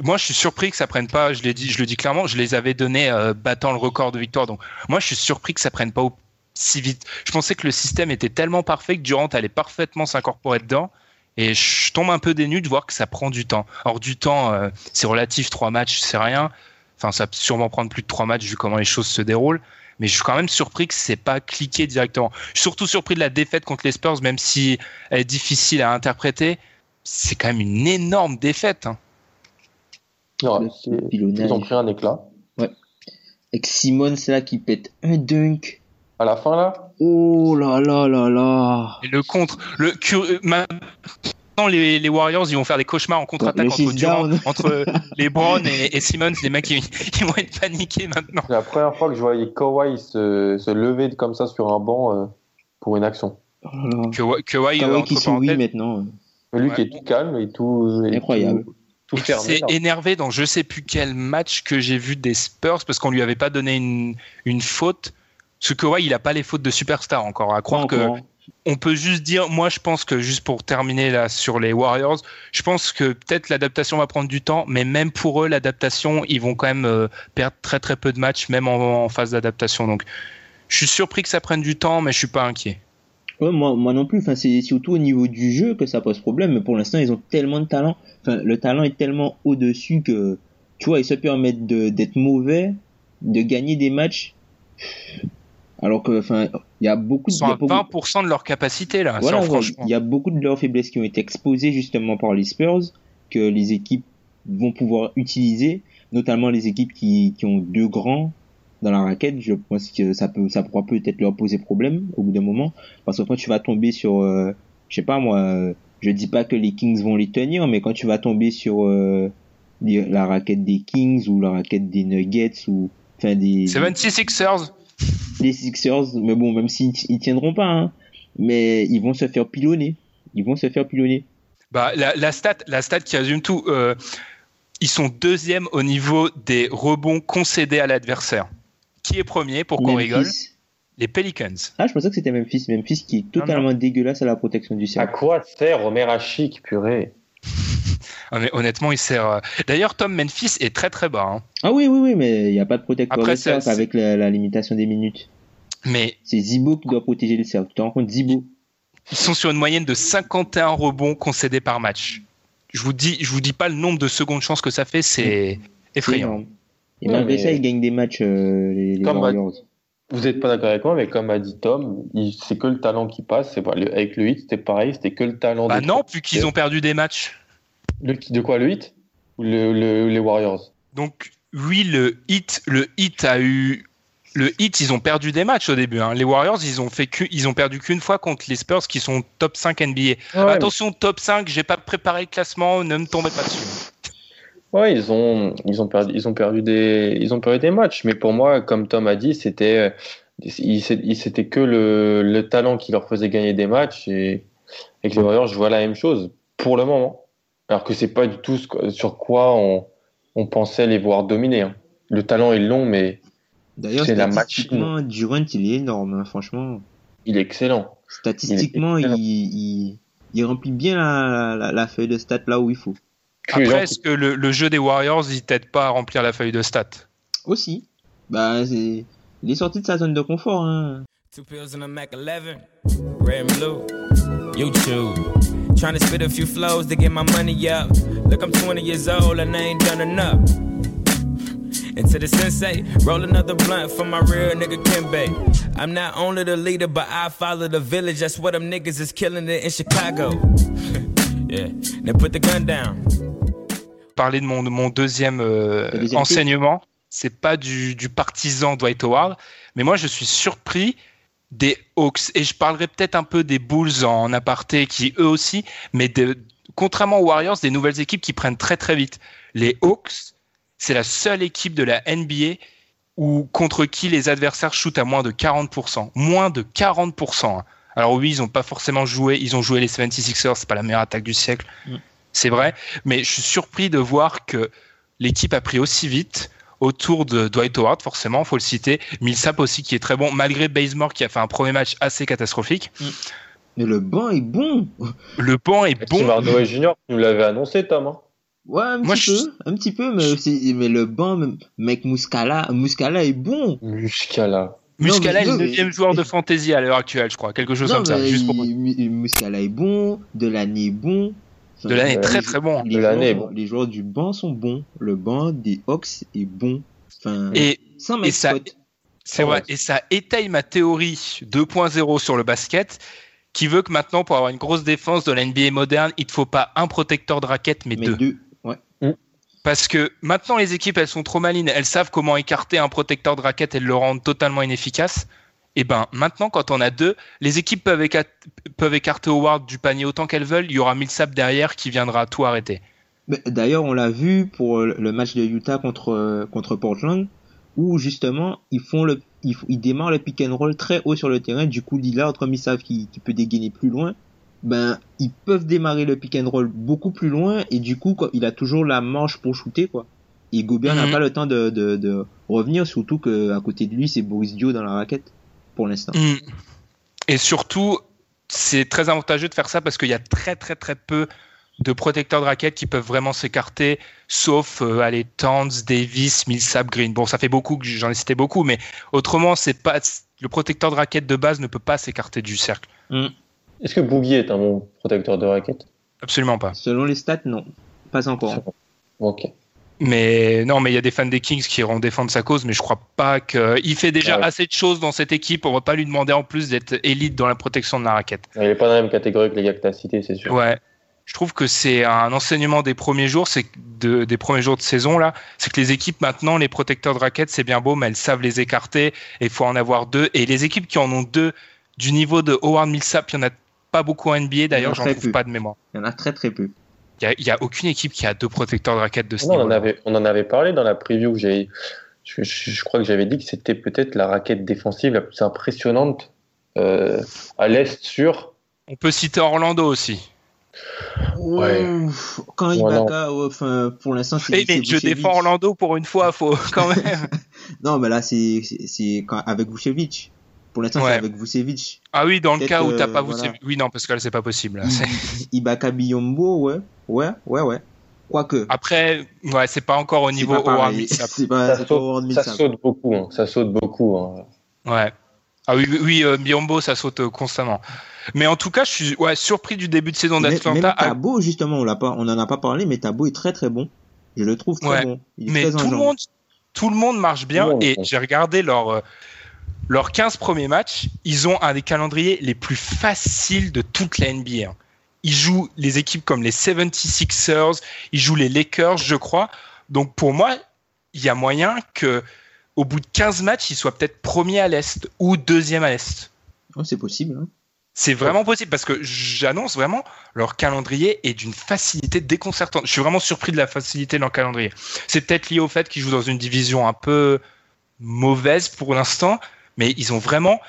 moi, je suis surpris que ça prenne pas. Je l'ai dit, je le dis clairement, je les avais donnés euh, battant le record de victoire. Donc, moi, je suis surpris que ça prenne pas au- si vite. Je pensais que le système était tellement parfait que Durant allait parfaitement s'incorporer dedans. Et je tombe un peu dénu de voir que ça prend du temps. Or, du temps, euh, c'est relatif. Trois matchs, c'est rien. Enfin, ça va sûrement prendre plus de trois matchs vu comment les choses se déroulent. mais je suis quand même surpris que c'est pas cliqué directement. Je suis surtout surpris de la défaite contre les Spurs, même si elle est difficile à interpréter. C'est quand même une énorme défaite. hein. Ouais, ils ont pris un éclat. Avec Simon, c'est là qui pète un dunk. À la fin, là, Oh là là là là. Et le contre, le cur- maintenant les, les Warriors, ils vont faire des cauchemars en contre-attaque entre, Durant, entre les Brown et, et Simmons. Les mecs, ils, ils vont être paniqués maintenant. c'est la première fois que je voyais Kawhi se, se lever comme ça sur un banc euh, pour une action. Oh Kawhi qui maintenant. Lui Ouais. qui est tout calme et tout. et Incroyable. Tout, là. énervé dans je sais plus quel match que j'ai vu des Spurs parce qu'on lui avait pas donné une, une faute. Parce que Kawhi, il a pas les fautes de superstar encore. À croire que on peut juste dire, moi je pense que juste pour terminer là sur les Warriors, je pense que peut-être l'adaptation va prendre du temps, mais même pour eux l'adaptation, ils vont quand même euh, perdre très très peu de matchs, même en, en phase d'adaptation. Donc je suis surpris que ça prenne du temps, mais je suis pas inquiet. Ouais, moi, moi non plus. Enfin, c'est surtout au niveau du jeu que ça pose problème. Mais pour l'instant, ils ont tellement de talent. Enfin, le talent est tellement au-dessus que, tu vois, ils se permettent de- d'être mauvais, de gagner des matchs. Alors que, enfin, il y a beaucoup Ils de, sont il y a à beaucoup- 20% de leur capacité là, Voilà, il y a beaucoup de leurs faiblesses qui ont été exposées justement par les Spurs que les équipes vont pouvoir utiliser, notamment les équipes qui, qui ont deux grands dans la raquette. Je pense que ça peut, ça pourra peut-être leur poser problème au bout d'un moment, parce que quand tu vas tomber sur, euh, je sais pas moi, euh, je dis pas que les Kings vont les tenir, mais quand tu vas tomber sur euh, la raquette des Kings ou la raquette des Nuggets ou enfin des 76ers, les Sixers, mais bon, même s'ils ils tiendront pas, hein, mais ils vont se faire pilonner. Ils vont se faire pilonner. Bah, la, la stat, la stat qui résume tout, euh, ils sont deuxième au niveau des rebonds concédés à l'adversaire. Qui est premier pour qu'on rigole. Les Pelicans. Ah, je pensais que c'était Memphis. Memphis qui est totalement dégueulasse à la protection du À cercle. quoi sert Omer Hachik, purée? Honnêtement, il sert. euh, D'ailleurs, Tom Memphis est très très bas. hein. Ah oui, oui, oui, mais il n'y a pas de protecteur Après, de avec la, la limitation des minutes. Mais C'est Zibo qui doit protéger le cercle. Tu te rends compte, Zibo ils sont sur une moyenne de 51 rebonds concédés par match. Je vous dis, je vous dis pas le nombre de secondes chance que ça fait, c'est effrayant. énorme. Et Ouais, malgré mais- ça, ils gagnent des matchs, euh, les, les Comme Warriors. Vous n'êtes pas d'accord avec moi, mais comme a dit Tom, il- c'est que le talent qui passe. C'est pas, le- avec le 8, c'était pareil, c'était que le talent. Bah non, trois. vu qu'ils ont perdu des matchs. Le- de quoi, le 8 Ou le, le- les Warriors? Donc oui, le hit, le hit a eu, le hit, ils ont perdu des matchs au début. hein. Les Warriors, ils ont fait que, ils ont perdu qu'une fois contre les Spurs, qui sont top 5 NBA. Attention, top 5, j'ai pas préparé le classement, ne me tombez pas dessus. Ouais, ils ont, ils ont perdu, ils ont perdu des, ils ont perdu des matchs. Mais pour moi, comme Tom a dit, c'était, que le, le talent qui leur faisait gagner des matchs. Et avec les Warriors, je vois la même chose pour le moment. Alors que c'est pas du tout ce sur quoi on, on pensait les voir dominer. hein. Le talent est long, mais D'ailleurs, c'est la match- statistiquement, Durant, il est énorme, hein, franchement. il est excellent. Statistiquement, Il il, est il, il remplit bien la, la, la feuille de stats là où il faut. Après, est-ce que le, le jeu des Warriors, il t'aide pas à remplir la feuille de stats? Aussi. Bah, c'est, il est sorti de sa zone de confort, hein. Two pills and a Mac 11, red and blue. You choose. Trying to spit a few flows to get my money up. Look, I'm 20 years old and I ain't done enough. And to the sensei, roll another blunt for my real nigga Kimbe. I'm not only the leader, but I follow the village. That's what them niggas is killing it in Chicago. yeah, now put the gun down. Parler de mon, de mon deuxième, euh, deuxième enseignement, c'est pas du, du partisan Dwight Howard, mais moi je suis surpris des Hawks et je parlerai peut-être un peu des Bulls en aparté qui eux aussi, mais de- contrairement aux Warriors, des nouvelles équipes qui prennent très très vite. Les Hawks, c'est la seule équipe de la NBA où, contre qui les adversaires shootent à moins de 40%. Moins de 40%. hein. Alors oui, ils n'ont pas forcément joué, ils ont joué les 76ers, c'est pas la meilleure attaque du siècle, Mm. c'est vrai, mais je suis surpris de voir que l'équipe a pris aussi vite autour de Dwight Howard, forcément, faut le citer, Millsap aussi qui est très bon, malgré Bazemore qui a fait un premier match assez catastrophique. Mais le banc est bon. Le banc est bon. Hardaway Jr., tu nous l'avais annoncé, Tom. hein. Ouais, un Moi, petit je- peu, un petit peu, mais, c'est- mais le banc, mec Muscala, Muscala est bon. Muscala. Muscala est le mais- deuxième joueur de fantasy à l'heure actuelle, je crois, quelque chose non, comme ça. Juste pour... Muscala est bon, Delaney est bon. De l'année euh, très très bon. Les, joueurs, bon. les joueurs du banc sont bons. Le banc des Hawks est bon. Enfin, Et sans et mettre ça- Scott. C'est vrai. Et ça étaye ma théorie 2.0 sur le basket qui veut que maintenant, pour avoir une grosse défense de la NBA moderne, il ne faut pas un protecteur de raquette, mais, Mais deux. deux. Ouais. Parce que maintenant, les équipes, elles sont trop malines. Elles savent comment écarter un protecteur de raquette et le rendre totalement inefficace. Et ben, maintenant, quand on a deux, les équipes peuvent, éca- peuvent écarter Howard du panier autant qu'elles veulent. Il y aura Millsap derrière qui viendra tout arrêter. Mais D'ailleurs, on l'a vu pour le match de Utah contre euh, contre Portland, où justement ils font le ils, démarrent le pick and roll très haut sur le terrain. Du coup, Lillard, comme ils savent qu'il peut dégainer plus loin, ben ils peuvent démarrer le pick and roll beaucoup plus loin et du coup, quoi, il a toujours la marge pour shooter quoi. Et Gobert n'a Mhm. pas le temps de, de, de revenir, surtout que à côté de lui, c'est Boris Dio dans la raquette pour l'instant. Mm. Et surtout, c'est très avantageux de faire ça parce qu'il y a très très très peu de protecteurs de raquettes qui peuvent vraiment s'écarter, sauf euh, allez, Towns, Davis, Millsap, Green. Bon, ça fait beaucoup que j'en ai cité beaucoup, mais autrement, c'est pas le protecteur de raquette de base ne peut pas s'écarter du cercle. Est-ce que Boogie est un bon protecteur de raquette Absolument pas. Selon les stats, non, pas encore. Ok. Mais non, mais il y a des fans des Kings qui iront défendre sa cause, mais je crois pas que il fait déjà Ouais. assez de choses dans cette équipe. On va pas lui demander en plus d'être élite dans la protection de la raquette. Il est pas dans la même catégorie que les gars que tu as cités, c'est sûr. Ouais. Je trouve que c'est un enseignement des premiers jours, c'est de, des premiers jours de saison là, c'est que les équipes maintenant, les protecteurs de raquettes, c'est bien beau, mais elles savent les écarter et il faut en avoir deux. Et les équipes qui en ont deux du niveau de Howard Millsap, il y en a pas beaucoup en NBA d'ailleurs, j'en trouve peu. pas de mémoire. Il y en a très très peu. Il y a, aucune équipe qui a deux protecteurs de raquettes de ce Non, on, en niveau. avait, on en avait parlé dans la preview j'ai. Je, je- je crois que j'avais dit que c'était peut-être la raquette défensive la plus impressionnante euh, à l'Est sur. On peut citer Orlando aussi. Ouais. Quand Ibaka, ouais, enfin, pour l'instant, c'est. Eh, mais je défends Orlando pour une fois, faut quand même. Non, mais là, c'est c'est- avec Vucevic. Pour l'instant, Ouais. c'est avec Vucevic. Ah oui, dans le cas où t'as pas voilà. Vucevic- Oui, non, parce que là, c'est pas possible. là. Ibaka Biombo, ouais. Ouais, ouais, ouais. Quoique. Après, ouais, c'est pas encore au niveau pas Ça saute, ça saute beaucoup. hein, ça saute beaucoup. hein. Ouais. Ah oui, oui, euh, Biombo, ça saute euh, constamment. Mais en tout cas, je suis ouais, surpris du début de saison d'Atlanta. Tabo, justement, on l'a pas, on en a pas parlé, mais Tabo est très très bon. Je le trouve très Ouais. bon. Il est mais très tout le, monde, tout le monde marche bien. Et ouais. j'ai regardé leurs euh, leurs 15 premiers matchs. Ils ont un des calendriers les plus faciles de toute la NBA. hein. Ils jouent les équipes comme les 76ers, ils jouent les Lakers, je crois. Donc pour moi, il y a moyen que au bout de 15 matchs, ils soient peut-être premier à l'Est ou deuxième à l'Est. Oh, c'est possible. Hein. C'est vraiment possible parce que j'annonce vraiment leur calendrier est d'une facilité déconcertante. Je suis vraiment surpris de la facilité de leur calendrier. C'est peut-être lié au fait qu'ils jouent dans une division un peu mauvaise pour l'instant, mais ils ont vraiment,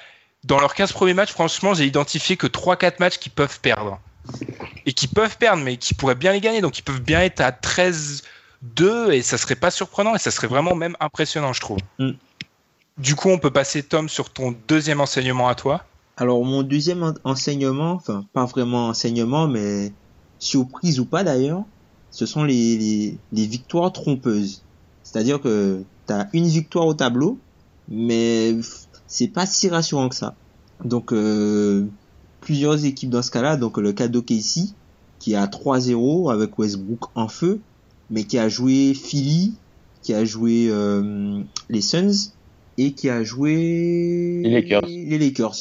dans leurs 15 premiers matchs, franchement, j'ai identifié que 3-4 matchs qu'ils peuvent perdre. Et qui peuvent perdre, mais qui pourraient bien les gagner. Donc ils peuvent bien être à 13-2 et ça serait pas surprenant et ça serait vraiment même impressionnant, je trouve. Mm. Du coup, on peut passer, Tom, sur ton deuxième enseignement à toi. Alors, mon deuxième en- enseignement, enfin, pas vraiment enseignement, mais surprise ou pas d'ailleurs, ce sont les, les, les victoires trompeuses. C'est-à-dire que t'as une victoire au tableau, mais c'est pas si rassurant que ça. Donc, euh, plusieurs équipes dans ce cas-là, donc le cas d'OKC, qui a 3-0 avec Westbrook en feu, mais qui a joué Philly, qui a joué euh, les Suns, et qui a joué Les Lakers. les Lakers.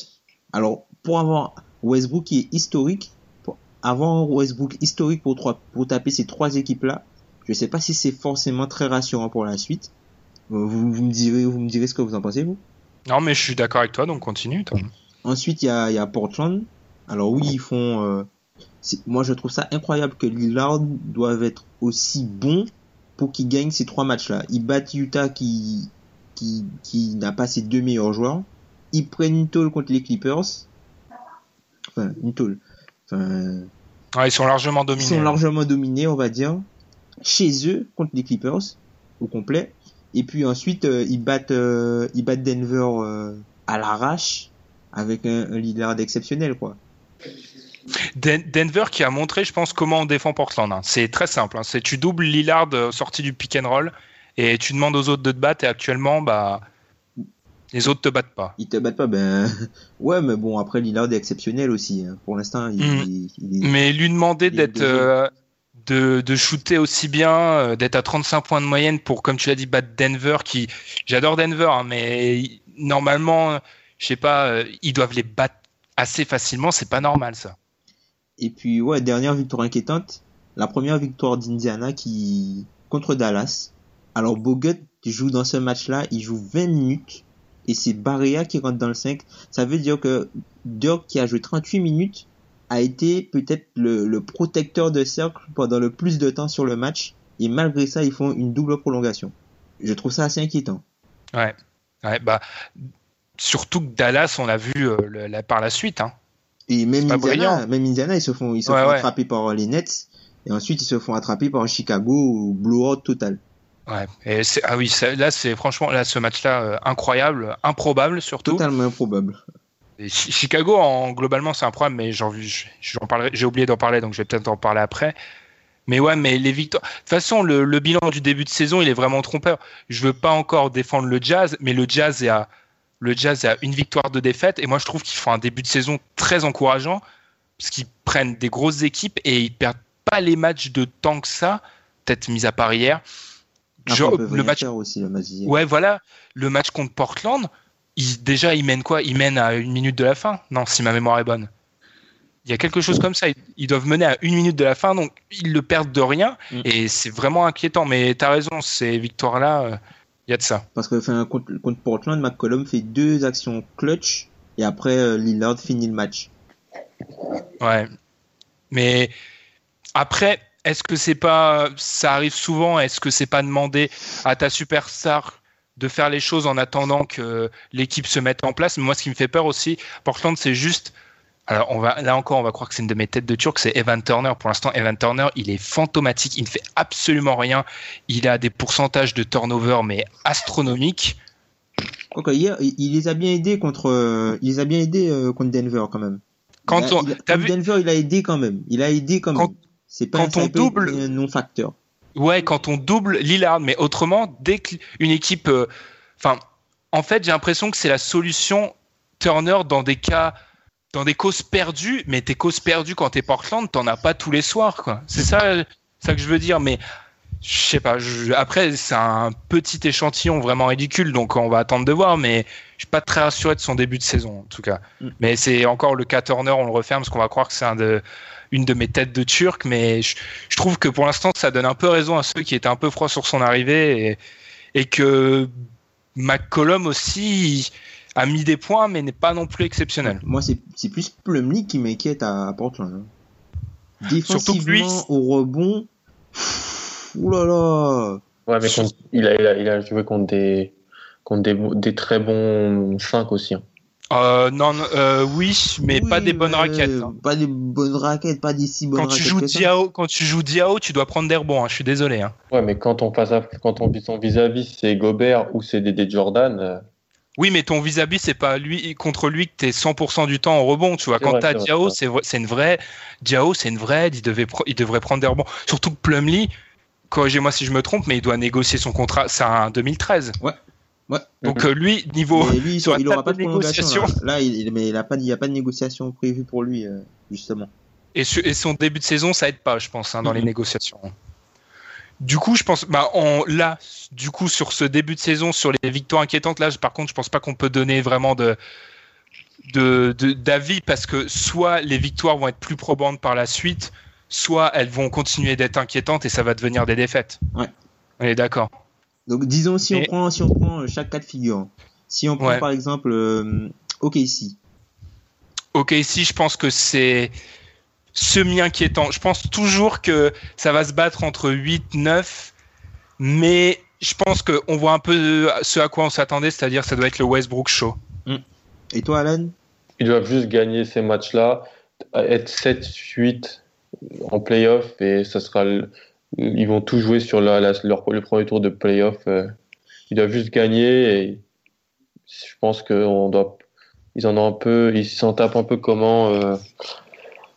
Alors, pour avoir Westbrook qui est historique, pour avoir Westbrook historique pour, trois, pour taper ces trois équipes-là, je sais pas si c'est forcément très rassurant pour la suite. Vous, vous me direz, vous me direz ce que vous en pensez, vous. Non, mais je suis d'accord avec toi, donc continue. Tom. Ensuite, il y a, il y a Portland. Alors oui, ils font. euh, moi, je trouve ça incroyable que Lillard doive être aussi bon pour qu'ils gagnent ces trois matchs-là. Ils battent Utah qui qui qui n'a pas ses deux meilleurs joueurs. Ils prennent une tôle contre les Clippers. Enfin, une tôle. Enfin, Ouais, ils sont largement ils dominés. sont largement dominés, on va dire, chez eux contre les Clippers au complet. Et puis ensuite, euh, ils battent, euh, ils battent Denver euh, à l'arrache avec un, un Lillard exceptionnel, quoi. Den- Denver qui a montré, je pense, comment on défend Portland. hein. C'est très simple. hein. C'est tu doubles Lillard sorti du pick and roll et tu demandes aux autres de te battre. Et actuellement, bah, les autres te battent pas. Ils te battent pas, ben ouais, mais bon après Lillard est exceptionnel aussi. hein. Pour l'instant, il, Mm. il- il est- Mais lui demander d'être euh, de, shooter aussi bien, euh, d'être à 35 points de moyenne pour, comme tu l'as dit, battre Denver, qui j'adore Denver, hein, mais normalement, je sais pas, euh, ils doivent les battre assez facilement. C'est pas normal ça. Et puis, ouais, dernière victoire inquiétante. La première victoire d'Indiana qui, contre Dallas. Alors, Bogut joue dans ce match-là, il joue 20 minutes. Et c'est Barrea qui rentre dans le 5. Ça veut dire que Dirk, qui a joué 38 minutes, a été peut-être le, le protecteur de cercle pendant le plus de temps sur le match. Et malgré ça, ils font une double prolongation. Je trouve ça assez inquiétant. Ouais. ouais bah, surtout que Dallas, on l'a vu euh, le- la- par la suite. Hein. Et même Indiana, même Indiana, ils se font, ils se Ouais, font ouais. attraper par les Nets. Et ensuite, ils se font attraper par Chicago, blowout total. Ouais. Et c'est- ah oui, là, c'est franchement, là, ce match-là, euh, incroyable, improbable surtout. Totalement improbable. Et Chicago, en, globalement, c'est un problème, mais j'en, j'en parlerai, j'ai oublié d'en parler, donc je vais peut-être en parler après. Mais ouais, mais les victoires. De toute façon, le, le bilan du début de saison, il est vraiment trompeur. Je veux pas encore défendre le Jazz, mais le Jazz est à, le Jazz est à une victoire de défaite. Et moi, je trouve qu'ils font un début de saison très encourageant, parce qu'ils prennent des grosses équipes et ils perdent pas les matchs de tant que ça, peut-être mis à part hier. Genre, le match aussi le. Ouais, voilà. Le match contre Portland, il, déjà, il mène quoi? Il mène à une minute de la fin? Non, si ma mémoire est bonne. Il y a quelque chose comme ça. Ils, doivent mener à une minute de la fin, donc ils le perdent de rien. Mm. Et c'est vraiment inquiétant. Mais tu as raison, ces victoires-là, euh, il y a de ça. Parce que enfin, contre, contre Portland, McCollum fait deux actions clutch et après euh, Lillard finit le match. Ouais. Mais après, est-ce que c'est pas. Ça arrive souvent, est-ce que c'est pas demander à ta superstar de faire les choses en attendant que l'équipe se mette en place Mais moi, ce qui me fait peur aussi, Portland, c'est juste. Alors, on va, là encore, on va croire que c'est une de mes têtes de turc, c'est Evan Turner. Pour l'instant, Evan Turner, il est fantomatique, il ne fait absolument rien. Il a des pourcentages de turnover, mais astronomiques. Hier, il, il les a bien aidés contre, euh, il les a bien aidés euh, contre Denver quand même. Quand Il a- on- il a- t'as contre vu- Denver, il a aidé quand même. Il a aidé quand, Quand- même. C'est pas quand a on double- été un non-facteur. Ouais, quand on double Lillard, mais autrement, dès qu'une équipe. euh, Enfin, en fait, j'ai l'impression que c'est la solution Turner dans des cas. Dans des causes perdues, mais tes causes perdues quand t'es Portland, t'en as pas tous les soirs, quoi. C'est ça, ça que je veux dire, mais je sais pas. je- après, c'est un petit échantillon vraiment ridicule, donc on va attendre de voir, mais je suis pas très rassuré de son début de saison, en tout cas. Mm. Mais c'est encore le cas Turner, on le referme, parce qu'on va croire que c'est un de, une de mes têtes de Turc, mais je, je trouve que pour l'instant, ça donne un peu raison à ceux qui étaient un peu froids sur son arrivée et, et que McCollum aussi a mis des points, mais n'est pas non plus exceptionnel. Moi, c'est c'est plus Plumlee qui m'inquiète à, à Portland. hein. Surtout que lui- Défensivement, au rebond, pff, oulala. Ouais, mais contre- il, a, il, a, il a joué contre des, contre des, des très bons 5 aussi. hein. Euh, non, euh, oui, mais pas des bonnes raquettes. hein. Pas des bonnes raquettes, pas des si bonnes Quand tu raquettes. joues que ça. Diao, quand tu joues Diao, tu dois prendre des rebonds. hein, je suis désolé. hein. Ouais, mais quand on passe à, quand on vit son vis-à-vis, c'est Gobert ou c'est Dédé Jordan. euh, Oui, mais ton vis-à-vis, c'est pas lui contre lui que t'es 100% du temps en rebond. Tu vois, C'est quand vrai, t'as c'est vrai, Diao, c'est vrai- c'est une vraie. Diao, c'est une vraie. Il devait, il devrait prendre des rebonds. Surtout que Plumlee, corrigez-moi si je me trompe, mais il doit négocier son contrat. C'est un 2013. Ouais. Ouais. Donc euh, lui, niveau Mais lui, il, sur la il aura table pas de négociation. Là, Là, il, mais il a pas, il y a pas de négociation prévue pour lui, euh, justement. Et, su- et son début de saison, ça aide pas, je pense, hein, dans les Mhm. négociations. Du coup, je pense, bah, on, là, du coup, sur ce début de saison, sur les victoires inquiétantes, là, par contre, je pense pas qu'on peut donner vraiment de de- de- d'avis parce que soit les victoires vont être plus probantes par la suite, soit elles vont continuer d'être inquiétantes et ça va devenir des défaites. Ouais. On est d'accord. Donc, disons, si on prend, si on prend euh, chaque cas de figure. Si on prend, Ouais. par exemple, euh, OKC. Ok, ici, je pense que c'est semi-inquiétant. Je pense toujours que ça va se battre entre 8, 9, mais je pense qu'on voit un peu ce à quoi on s'attendait, c'est-à-dire ça doit être le Westbrook Show. Et toi, Alan? Ils doivent juste gagner ces matchs-là, être 7-8 en playoff et ça sera le- ils vont tout jouer sur la- la- leur, le premier tour de playoff. euh. Ils doivent juste gagner et je pense qu'on doit, ils en ont un peu, ils s'en tapent un peu comment euh,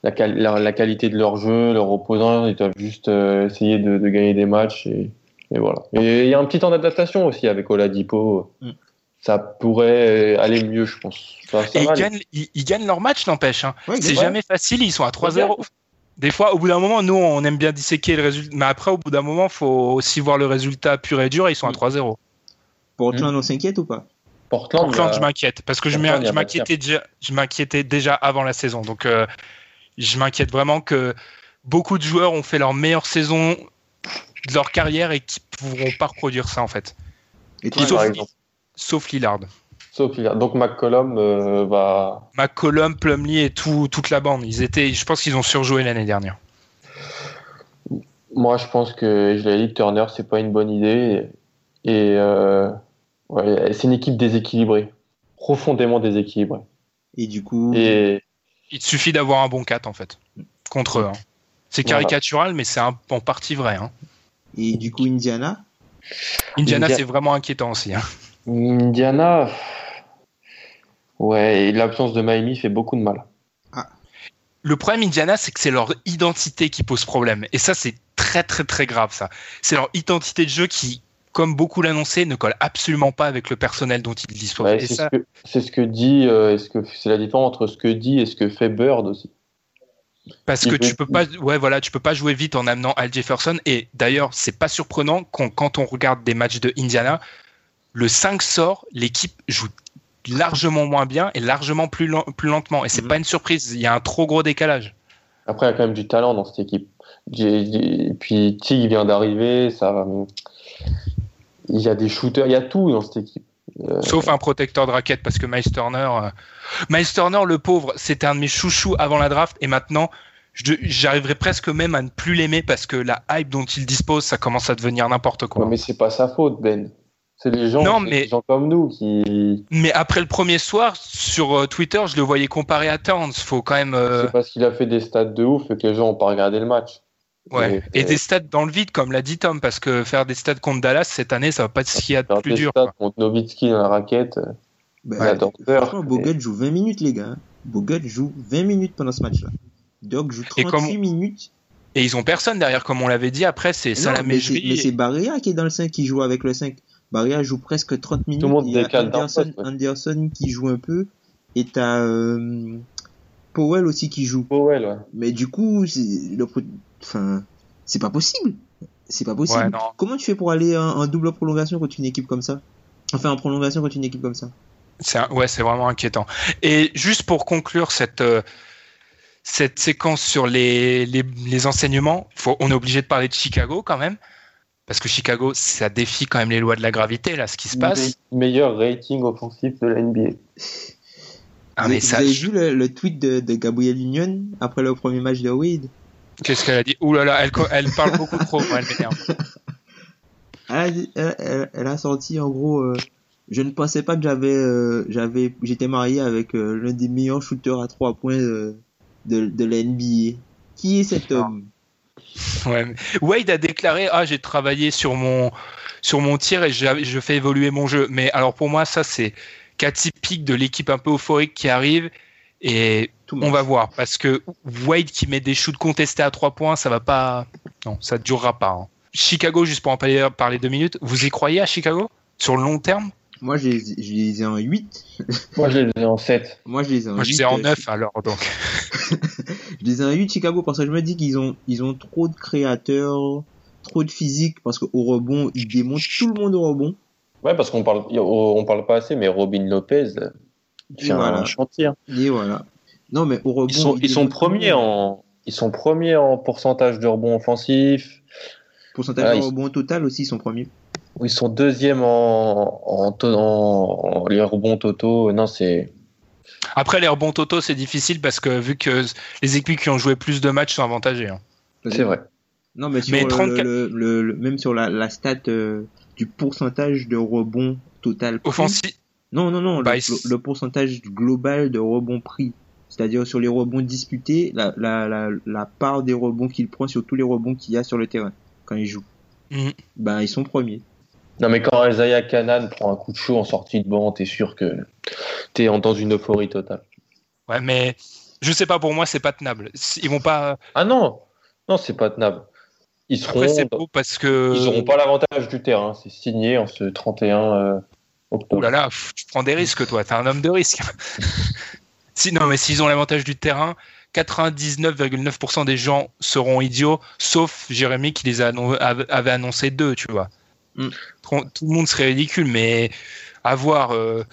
la, qual- la, la qualité de leur jeu, leur opposant, ils doivent juste euh, essayer de, de gagner des matchs et, et voilà. Et il y a un petit temps d'adaptation aussi avec Oladipo. Mm. Ça pourrait aller mieux, je pense. Ça- ça Et va ils gagnent, ils, ils gagnent leur match, n'empêche. hein. Ouais, C'est jamais facile, ils sont à 3-0. Des fois, au bout d'un moment, nous, on aime bien disséquer le résultat, mais après, au bout d'un moment, faut aussi voir le résultat pur et dur et ils sont à Mm. 3-0. Portland, on s'inquiète ou pas? Portland, il a- je m'inquiète parce que je Portland, il m'inquiétais déjà, je m'inquiétais déjà avant la saison. Donc, euh, je m'inquiète vraiment que beaucoup de joueurs ont fait leur meilleure saison de leur carrière et qui pourront pas reproduire ça en fait. Et toi, sauf, par exemple? Sauf Lillard. Donc McCollum euh, va. McCollum, Plumlee et tout, toute la bande. Ils étaient, je pense qu'ils ont surjoué l'année dernière. Moi, je pense que je l'ai dit, Turner, c'est pas une bonne idée. Et, et, euh, ouais, c'est une équipe déséquilibrée, profondément déséquilibrée. et du coup, Et Il te suffit d'avoir un bon 4 en fait contre eux. hein. C'est Voilà. caricatural, mais c'est un- en partie vrai. hein. et du coup, Indiana, Indiana, India- c'est vraiment inquiétant aussi. hein. Indiana, ouais, et l'absence de Miami fait beaucoup de mal. Le problème Indiana, c'est que c'est leur identité qui pose problème. Et ça, c'est très très très grave ça. C'est leur identité de jeu qui, comme beaucoup l'annonçaient, ne colle absolument pas avec le personnel dont ils disposent. Ouais, c'est ça- ce que c'est ce que dit, euh, est-ce que c'est la différence entre ce que dit et ce que fait Bird aussi. Parce Il que peut- tu peux pas, ouais, voilà, tu peux pas jouer vite en amenant Al Jefferson. Et d'ailleurs, c'est pas surprenant quand, quand on regarde des matchs de Indiana, le 5 sort, l'équipe joue largement moins bien et largement plus, lent- plus lentement. Et c'est Mhm. pas une surprise. Il y a un trop gros décalage. Après, il y a quand même du talent dans cette équipe. Et puis Tig vient d'arriver, ça. Il y a des shooters, il y a tout dans cette équipe. Euh, Sauf un protecteur de raquette parce que Miles Turner, euh, Miles Turner, le pauvre, c'était un de mes chouchous avant la draft et maintenant, j'arriverais presque même à ne plus l'aimer parce que la hype dont il dispose, ça commence à devenir n'importe quoi. non, mais c'est pas sa faute, Ben. C'est les gens, Non, mais- les gens comme nous qui. Mais après le premier soir, sur euh, Twitter, je le voyais comparé à Towns. Faut quand même. euh, C'est parce qu'il a fait des stats de ouf que les gens ont pas regardé le match. ouais. Et- Et des stats dans le vide, comme l'a dit Tom, parce que faire des stats contre Dallas cette année, ça va pas être ce qu'il y a de Faire plus des dur. stats contre Nowitzki dans la raquette. euh, bah, Ouais, franchement, Bogut joue 20 minutes, les gars. Bogut joue 20 minutes pendant ce match-là. Doc joue Et 38 comme- minutes. Et ils ont personne derrière, comme on l'avait dit. Après, c'est Non, Salah mais c'est mais Mejri. c'est Barrea qui est dans le 5 qui joue avec le 5. Barrea joue presque 30 minutes. le monde Il y a décale d'un Anderson, poste, ouais. Anderson qui joue un peu. Et t'as euh, Powell aussi qui joue. Powell, ouais. Mais du coup, c'est le pro- enfin, c'est pas possible. C'est pas possible. Ouais, non. Comment tu fais pour aller en, en double prolongation contre une équipe comme ça? Enfin, en prolongation contre une équipe comme ça? C'est ouais, c'est vraiment inquiétant. Et juste pour conclure cette euh, cette séquence sur les, les, les enseignements, faut, on est obligé de parler de Chicago quand même, parce que Chicago, ça défie quand même les lois de la gravité là, ce qui se passe. Me- Meilleur rating offensif de la NBA. Ah, vous, mais avez- ça, vous avez vu le, le tweet de, de Gabrielle Union après le premier match de Wade? Qu'est-ce qu'elle a dit? Ouh là là, elle, parle beaucoup trop, moi, elle m'énerve. elle a, dit- elle, elle- elle a sorti en gros euh, je ne pensais pas que j'avais euh, j'avais j'étais marié avec euh, l'un des meilleurs shooters à trois points euh, de, de la NBA qui est cet homme? Ouais, Wade a déclaré ah j'ai travaillé sur mon sur mon tir et je fais évoluer mon jeu. Mais alors pour moi ça c'est cas typique de l'équipe un peu euphorique qui arrive et Tout on va voir parce que Wade qui met des shoots contestés à trois points ça va pas non ça ne durera pas. hein. Chicago juste pour en parler, parler deux minutes vous y croyez à Chicago? Sur le long terme? Moi je les, je les ai en 8 Moi, je les ai en 7. moi je les ai en Moi je 8 disais en euh, 9 alors donc Je les ai en 8 Chicago parce que je me dis qu'ils ont, ils ont trop de créateurs, trop de physique parce qu'au rebond, ils démontent tout le monde au rebond. Ouais, parce qu'on parle, on parle pas assez, mais Robin Lopez, euh, il Et fait voilà. un chantier. hein. Et voilà. Non, mais au rebond. Ils sont, ils sont premiers en, ils sont premiers en pourcentage de rebond offensif. Pourcentage Ah, de ils- rebond total aussi, ils sont premiers. Ils sont deuxièmes en, en, to- en- en les rebonds totaux. Non, c'est, après les rebonds totaux c'est difficile parce que vu que les équipes qui ont joué plus de matchs sont avantagées. hein. c'est vrai. Non, mais sur Mais le- 34 le, le- le- même sur la, la stat euh, du pourcentage de rebond total. Offensif Non, non, non, Bah, le, pourcentage global de rebonds pris. C'est-à-dire sur les rebonds disputés, la, la, la, la part des rebonds qu'il prend sur tous les rebonds qu'il y a sur le terrain quand il joue. Ben, ils sont premiers. Non, mais quand Isaiah Canan prend un coup de chaud en sortie de banc, t'es sûr que t'es dans une euphorie totale. Ouais, mais je sais pas, pour moi, c'est pas tenable. Ils vont pas. Ah non, non, c'est pas tenable. Ils seront, Après, c'est beau parce que. ils auront pas l'avantage du terrain. C'est signé en ce 31 euh, octobre. Oh là là, pff, tu prends des risques, toi. T'es un homme de risque. si, non, mais s'ils ont l'avantage du terrain, 99,9% des gens seront idiots, sauf Jérémy qui les a annon- av- avait annoncé deux, tu vois. Mm. Tout le monde serait ridicule, mais à voir. euh,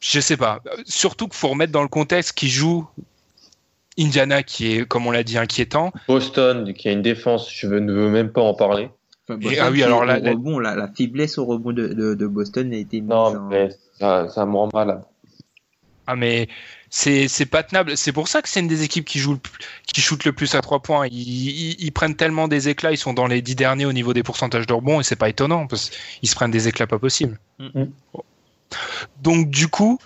je sais pas. Surtout qu'il faut remettre dans le contexte qui joue Indiana, qui est, comme on l'a dit, inquiétant. Boston, qui a une défense, je veux- ne veux même pas en parler. Enfin, Et- Boston, ah oui, alors rebond, la, la faiblesse au rebond de, de, de Boston a été mise Non, en... mais ça, ça me rend malade. Ah mais c'est c'est pas tenable. C'est pour ça que c'est une des équipes qui joue le plus- qui shoot le plus à trois points. Ils, ils- ils prennent tellement des éclats. Ils sont dans les dix derniers au niveau des pourcentages de rebond et c'est pas étonnant parce qu'ils se prennent des éclats pas possibles. Mhm. Donc du coup,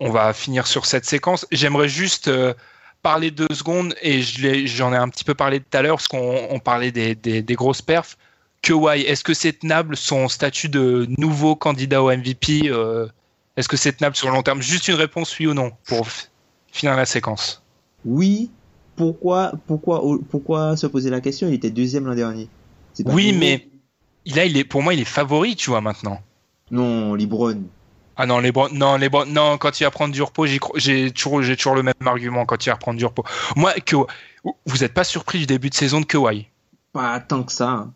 on va finir sur cette séquence. J'aimerais juste euh, parler deux secondes et j'en ai un petit peu parlé tout à l'heure parce qu'on on parlait des, des, des grosses perfs. Kawhi, est-ce que c'est tenable son statut de nouveau candidat au MVP euh, Est-ce que c'est tenable sur le long terme? Juste une réponse oui ou non pour finir la séquence. Oui, pourquoi, pourquoi, pourquoi se poser la question? Il était deuxième l'an dernier. Oui, mais là, il est, pour moi, il est favori, tu vois, maintenant. Non, LeBron. Ah non, les non, les non, quand il va prendre du repos, j'ai toujours, j'ai toujours le même argument quand il va prendre du repos. Moi, que, vous n'êtes pas surpris du début de saison de Kawhi? Pas tant que ça.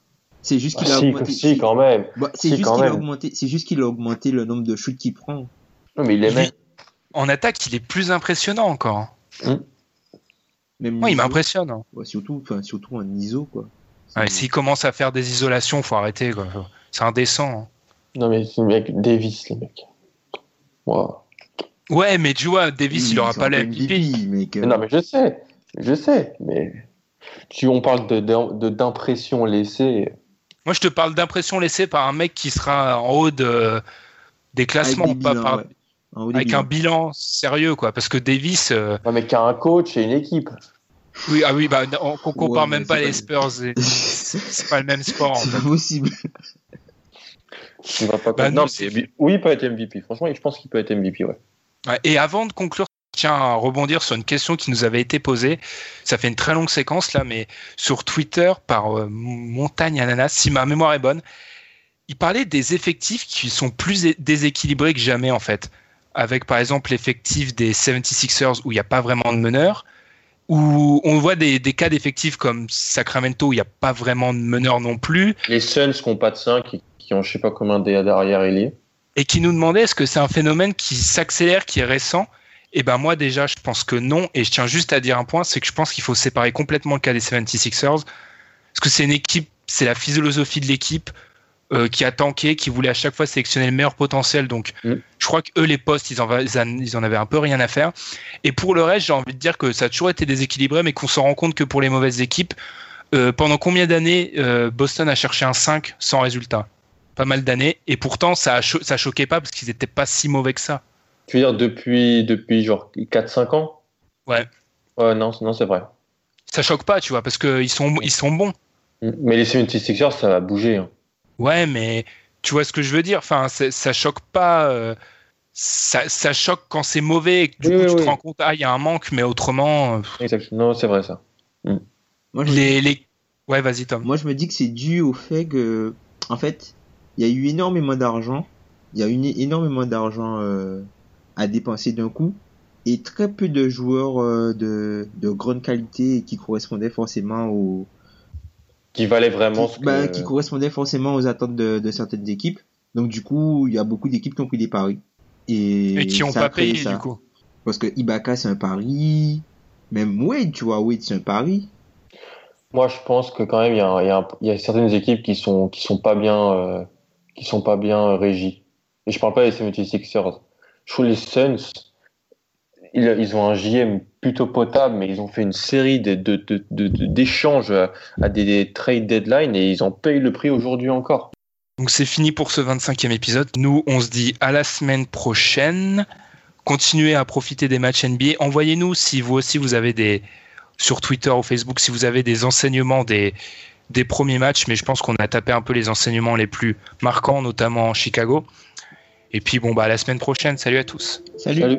Hein. C'est juste qu'il Ah, a si, augmenté. si, quand même. Bah, c'est Si, juste qu'il a augmenté. C'est juste qu'il a augmenté le nombre de shoots qu'il prend. Non, mais il En attaque, il est plus impressionnant encore. Même Moi, il m'impressionne. hein. Ouais, surtout, enfin, surtout en ISO quoi. Ouais, S'il commence à faire des isolations, faut arrêter. quoi. C'est indécent. hein. Non, mais c'est le mec Davis, les mecs. Wow. Ouais, mais tu vois, Davis, Oui, il aura pas peu MVP. Non, mais je sais. Je sais. Mais si on parle de- d'impression laissée, Moi, je te parle d'impression laissée par un mec qui sera en haut de, des classements, Avec des pas bilans, par- ouais. Avec bilans. un bilan sérieux, quoi. Parce que Davis, euh, un mec qui a un coach et une équipe. oui, ah oui, bah, on, on compare Ouais, mais même pas les pas- Spurs. et- C'est pas le même sport. C'est pas possible. Il va pas Bah, non, mais- oui, il peut être MVP. Franchement, je pense qu'il peut être MVP, ouais. Et avant de conclure, tiens à rebondir sur une question qui nous avait été posée. Ça fait une très longue séquence là, mais sur Twitter par euh, Montagne Ananas, si ma mémoire est bonne, il parlait des effectifs qui sont plus déséquilibrés que jamais en fait. Avec par exemple l'effectif des 76ers où il n'y a pas vraiment de meneur, où on voit des, des cas d'effectifs comme Sacramento où il n'y a pas vraiment de meneur non plus, Les Suns qui n'ont pas de 5, qui, qui ont je sais pas combien de- derrière ailier. et qui nous demandait est-ce que c'est un phénomène qui s'accélère, qui est récent? Et ben moi déjà, je pense que non. Et je tiens juste à dire un point, c'est que je pense qu'il faut séparer complètement le cas des 76ers, parce que c'est une équipe, c'est la philosophie de l'équipe euh, qui a tanké, qui voulait à chaque fois sélectionner le meilleur potentiel. Donc Mm. je crois que eux les postes, ils en, ils en- ils en avaient un peu rien à faire. Et pour le reste, j'ai envie de dire que ça a toujours été déséquilibré, mais qu'on se rend compte que pour les mauvaises équipes, euh, pendant combien d'années euh, Boston a cherché un 5 sans résultat? Pas mal d'années. Et pourtant, ça, cho- ça choquait pas parce qu'ils étaient pas si mauvais que ça. Tu veux dire depuis, depuis genre 4-5 ans? Ouais. Ouais, non, non c'est vrai. Ça choque pas, tu vois, parce qu'ils sont, ils sont bons. Mais les 76ers, ça va bouger. hein. Ouais, mais tu vois ce que je veux dire Enfin, ça choque pas. euh, ça, ça choque quand c'est mauvais et que du Oui, coup, oui, tu te rends compte, ah, il y a un manque, mais autrement, euh, Exact. Non, c'est vrai ça. Moi, je me les, les... Ouais, vas-y, Tom. Moi, je me dis que c'est dû au fait que, en fait, il y a eu énormément d'argent. Il y a eu énormément d'argent euh, à dépenser d'un coup et très peu de joueurs euh, de, de grande qualité qui correspondaient forcément aux Qui valait vraiment ce qui, que. bah, qui correspondaient forcément aux attentes de, de certaines équipes. Donc du coup, il y a beaucoup d'équipes qui ont pris des paris et, Et qui ont ça a pas payé, ça. du coup. Parce que Ibaka c'est un pari, même Wade, tu vois, Wade c'est un pari. Moi, je pense que quand même, il y a, un- il y y a certaines équipes qui sont, qui sont pas bien, euh, qui sont pas bien régies. Et je parle pas des 76ers. Je trouve les Suns, ils, ont un JM plutôt potable, mais ils ont fait une série de, de, de, d'échanges à, des, des trade deadline et ils en payent le prix aujourd'hui encore. Donc c'est fini pour ce 25e épisode. Nous, on se dit à la semaine prochaine. Continuez à profiter des matchs NBA. Envoyez-nous si vous aussi vous avez des sur Twitter ou Facebook si vous avez des enseignements des premiers matchs, mais je pense qu'on a tapé un peu les enseignements les plus marquants, notamment en Chicago. Et puis bon bah à la semaine prochaine. Salut à tous. Salut. Salut.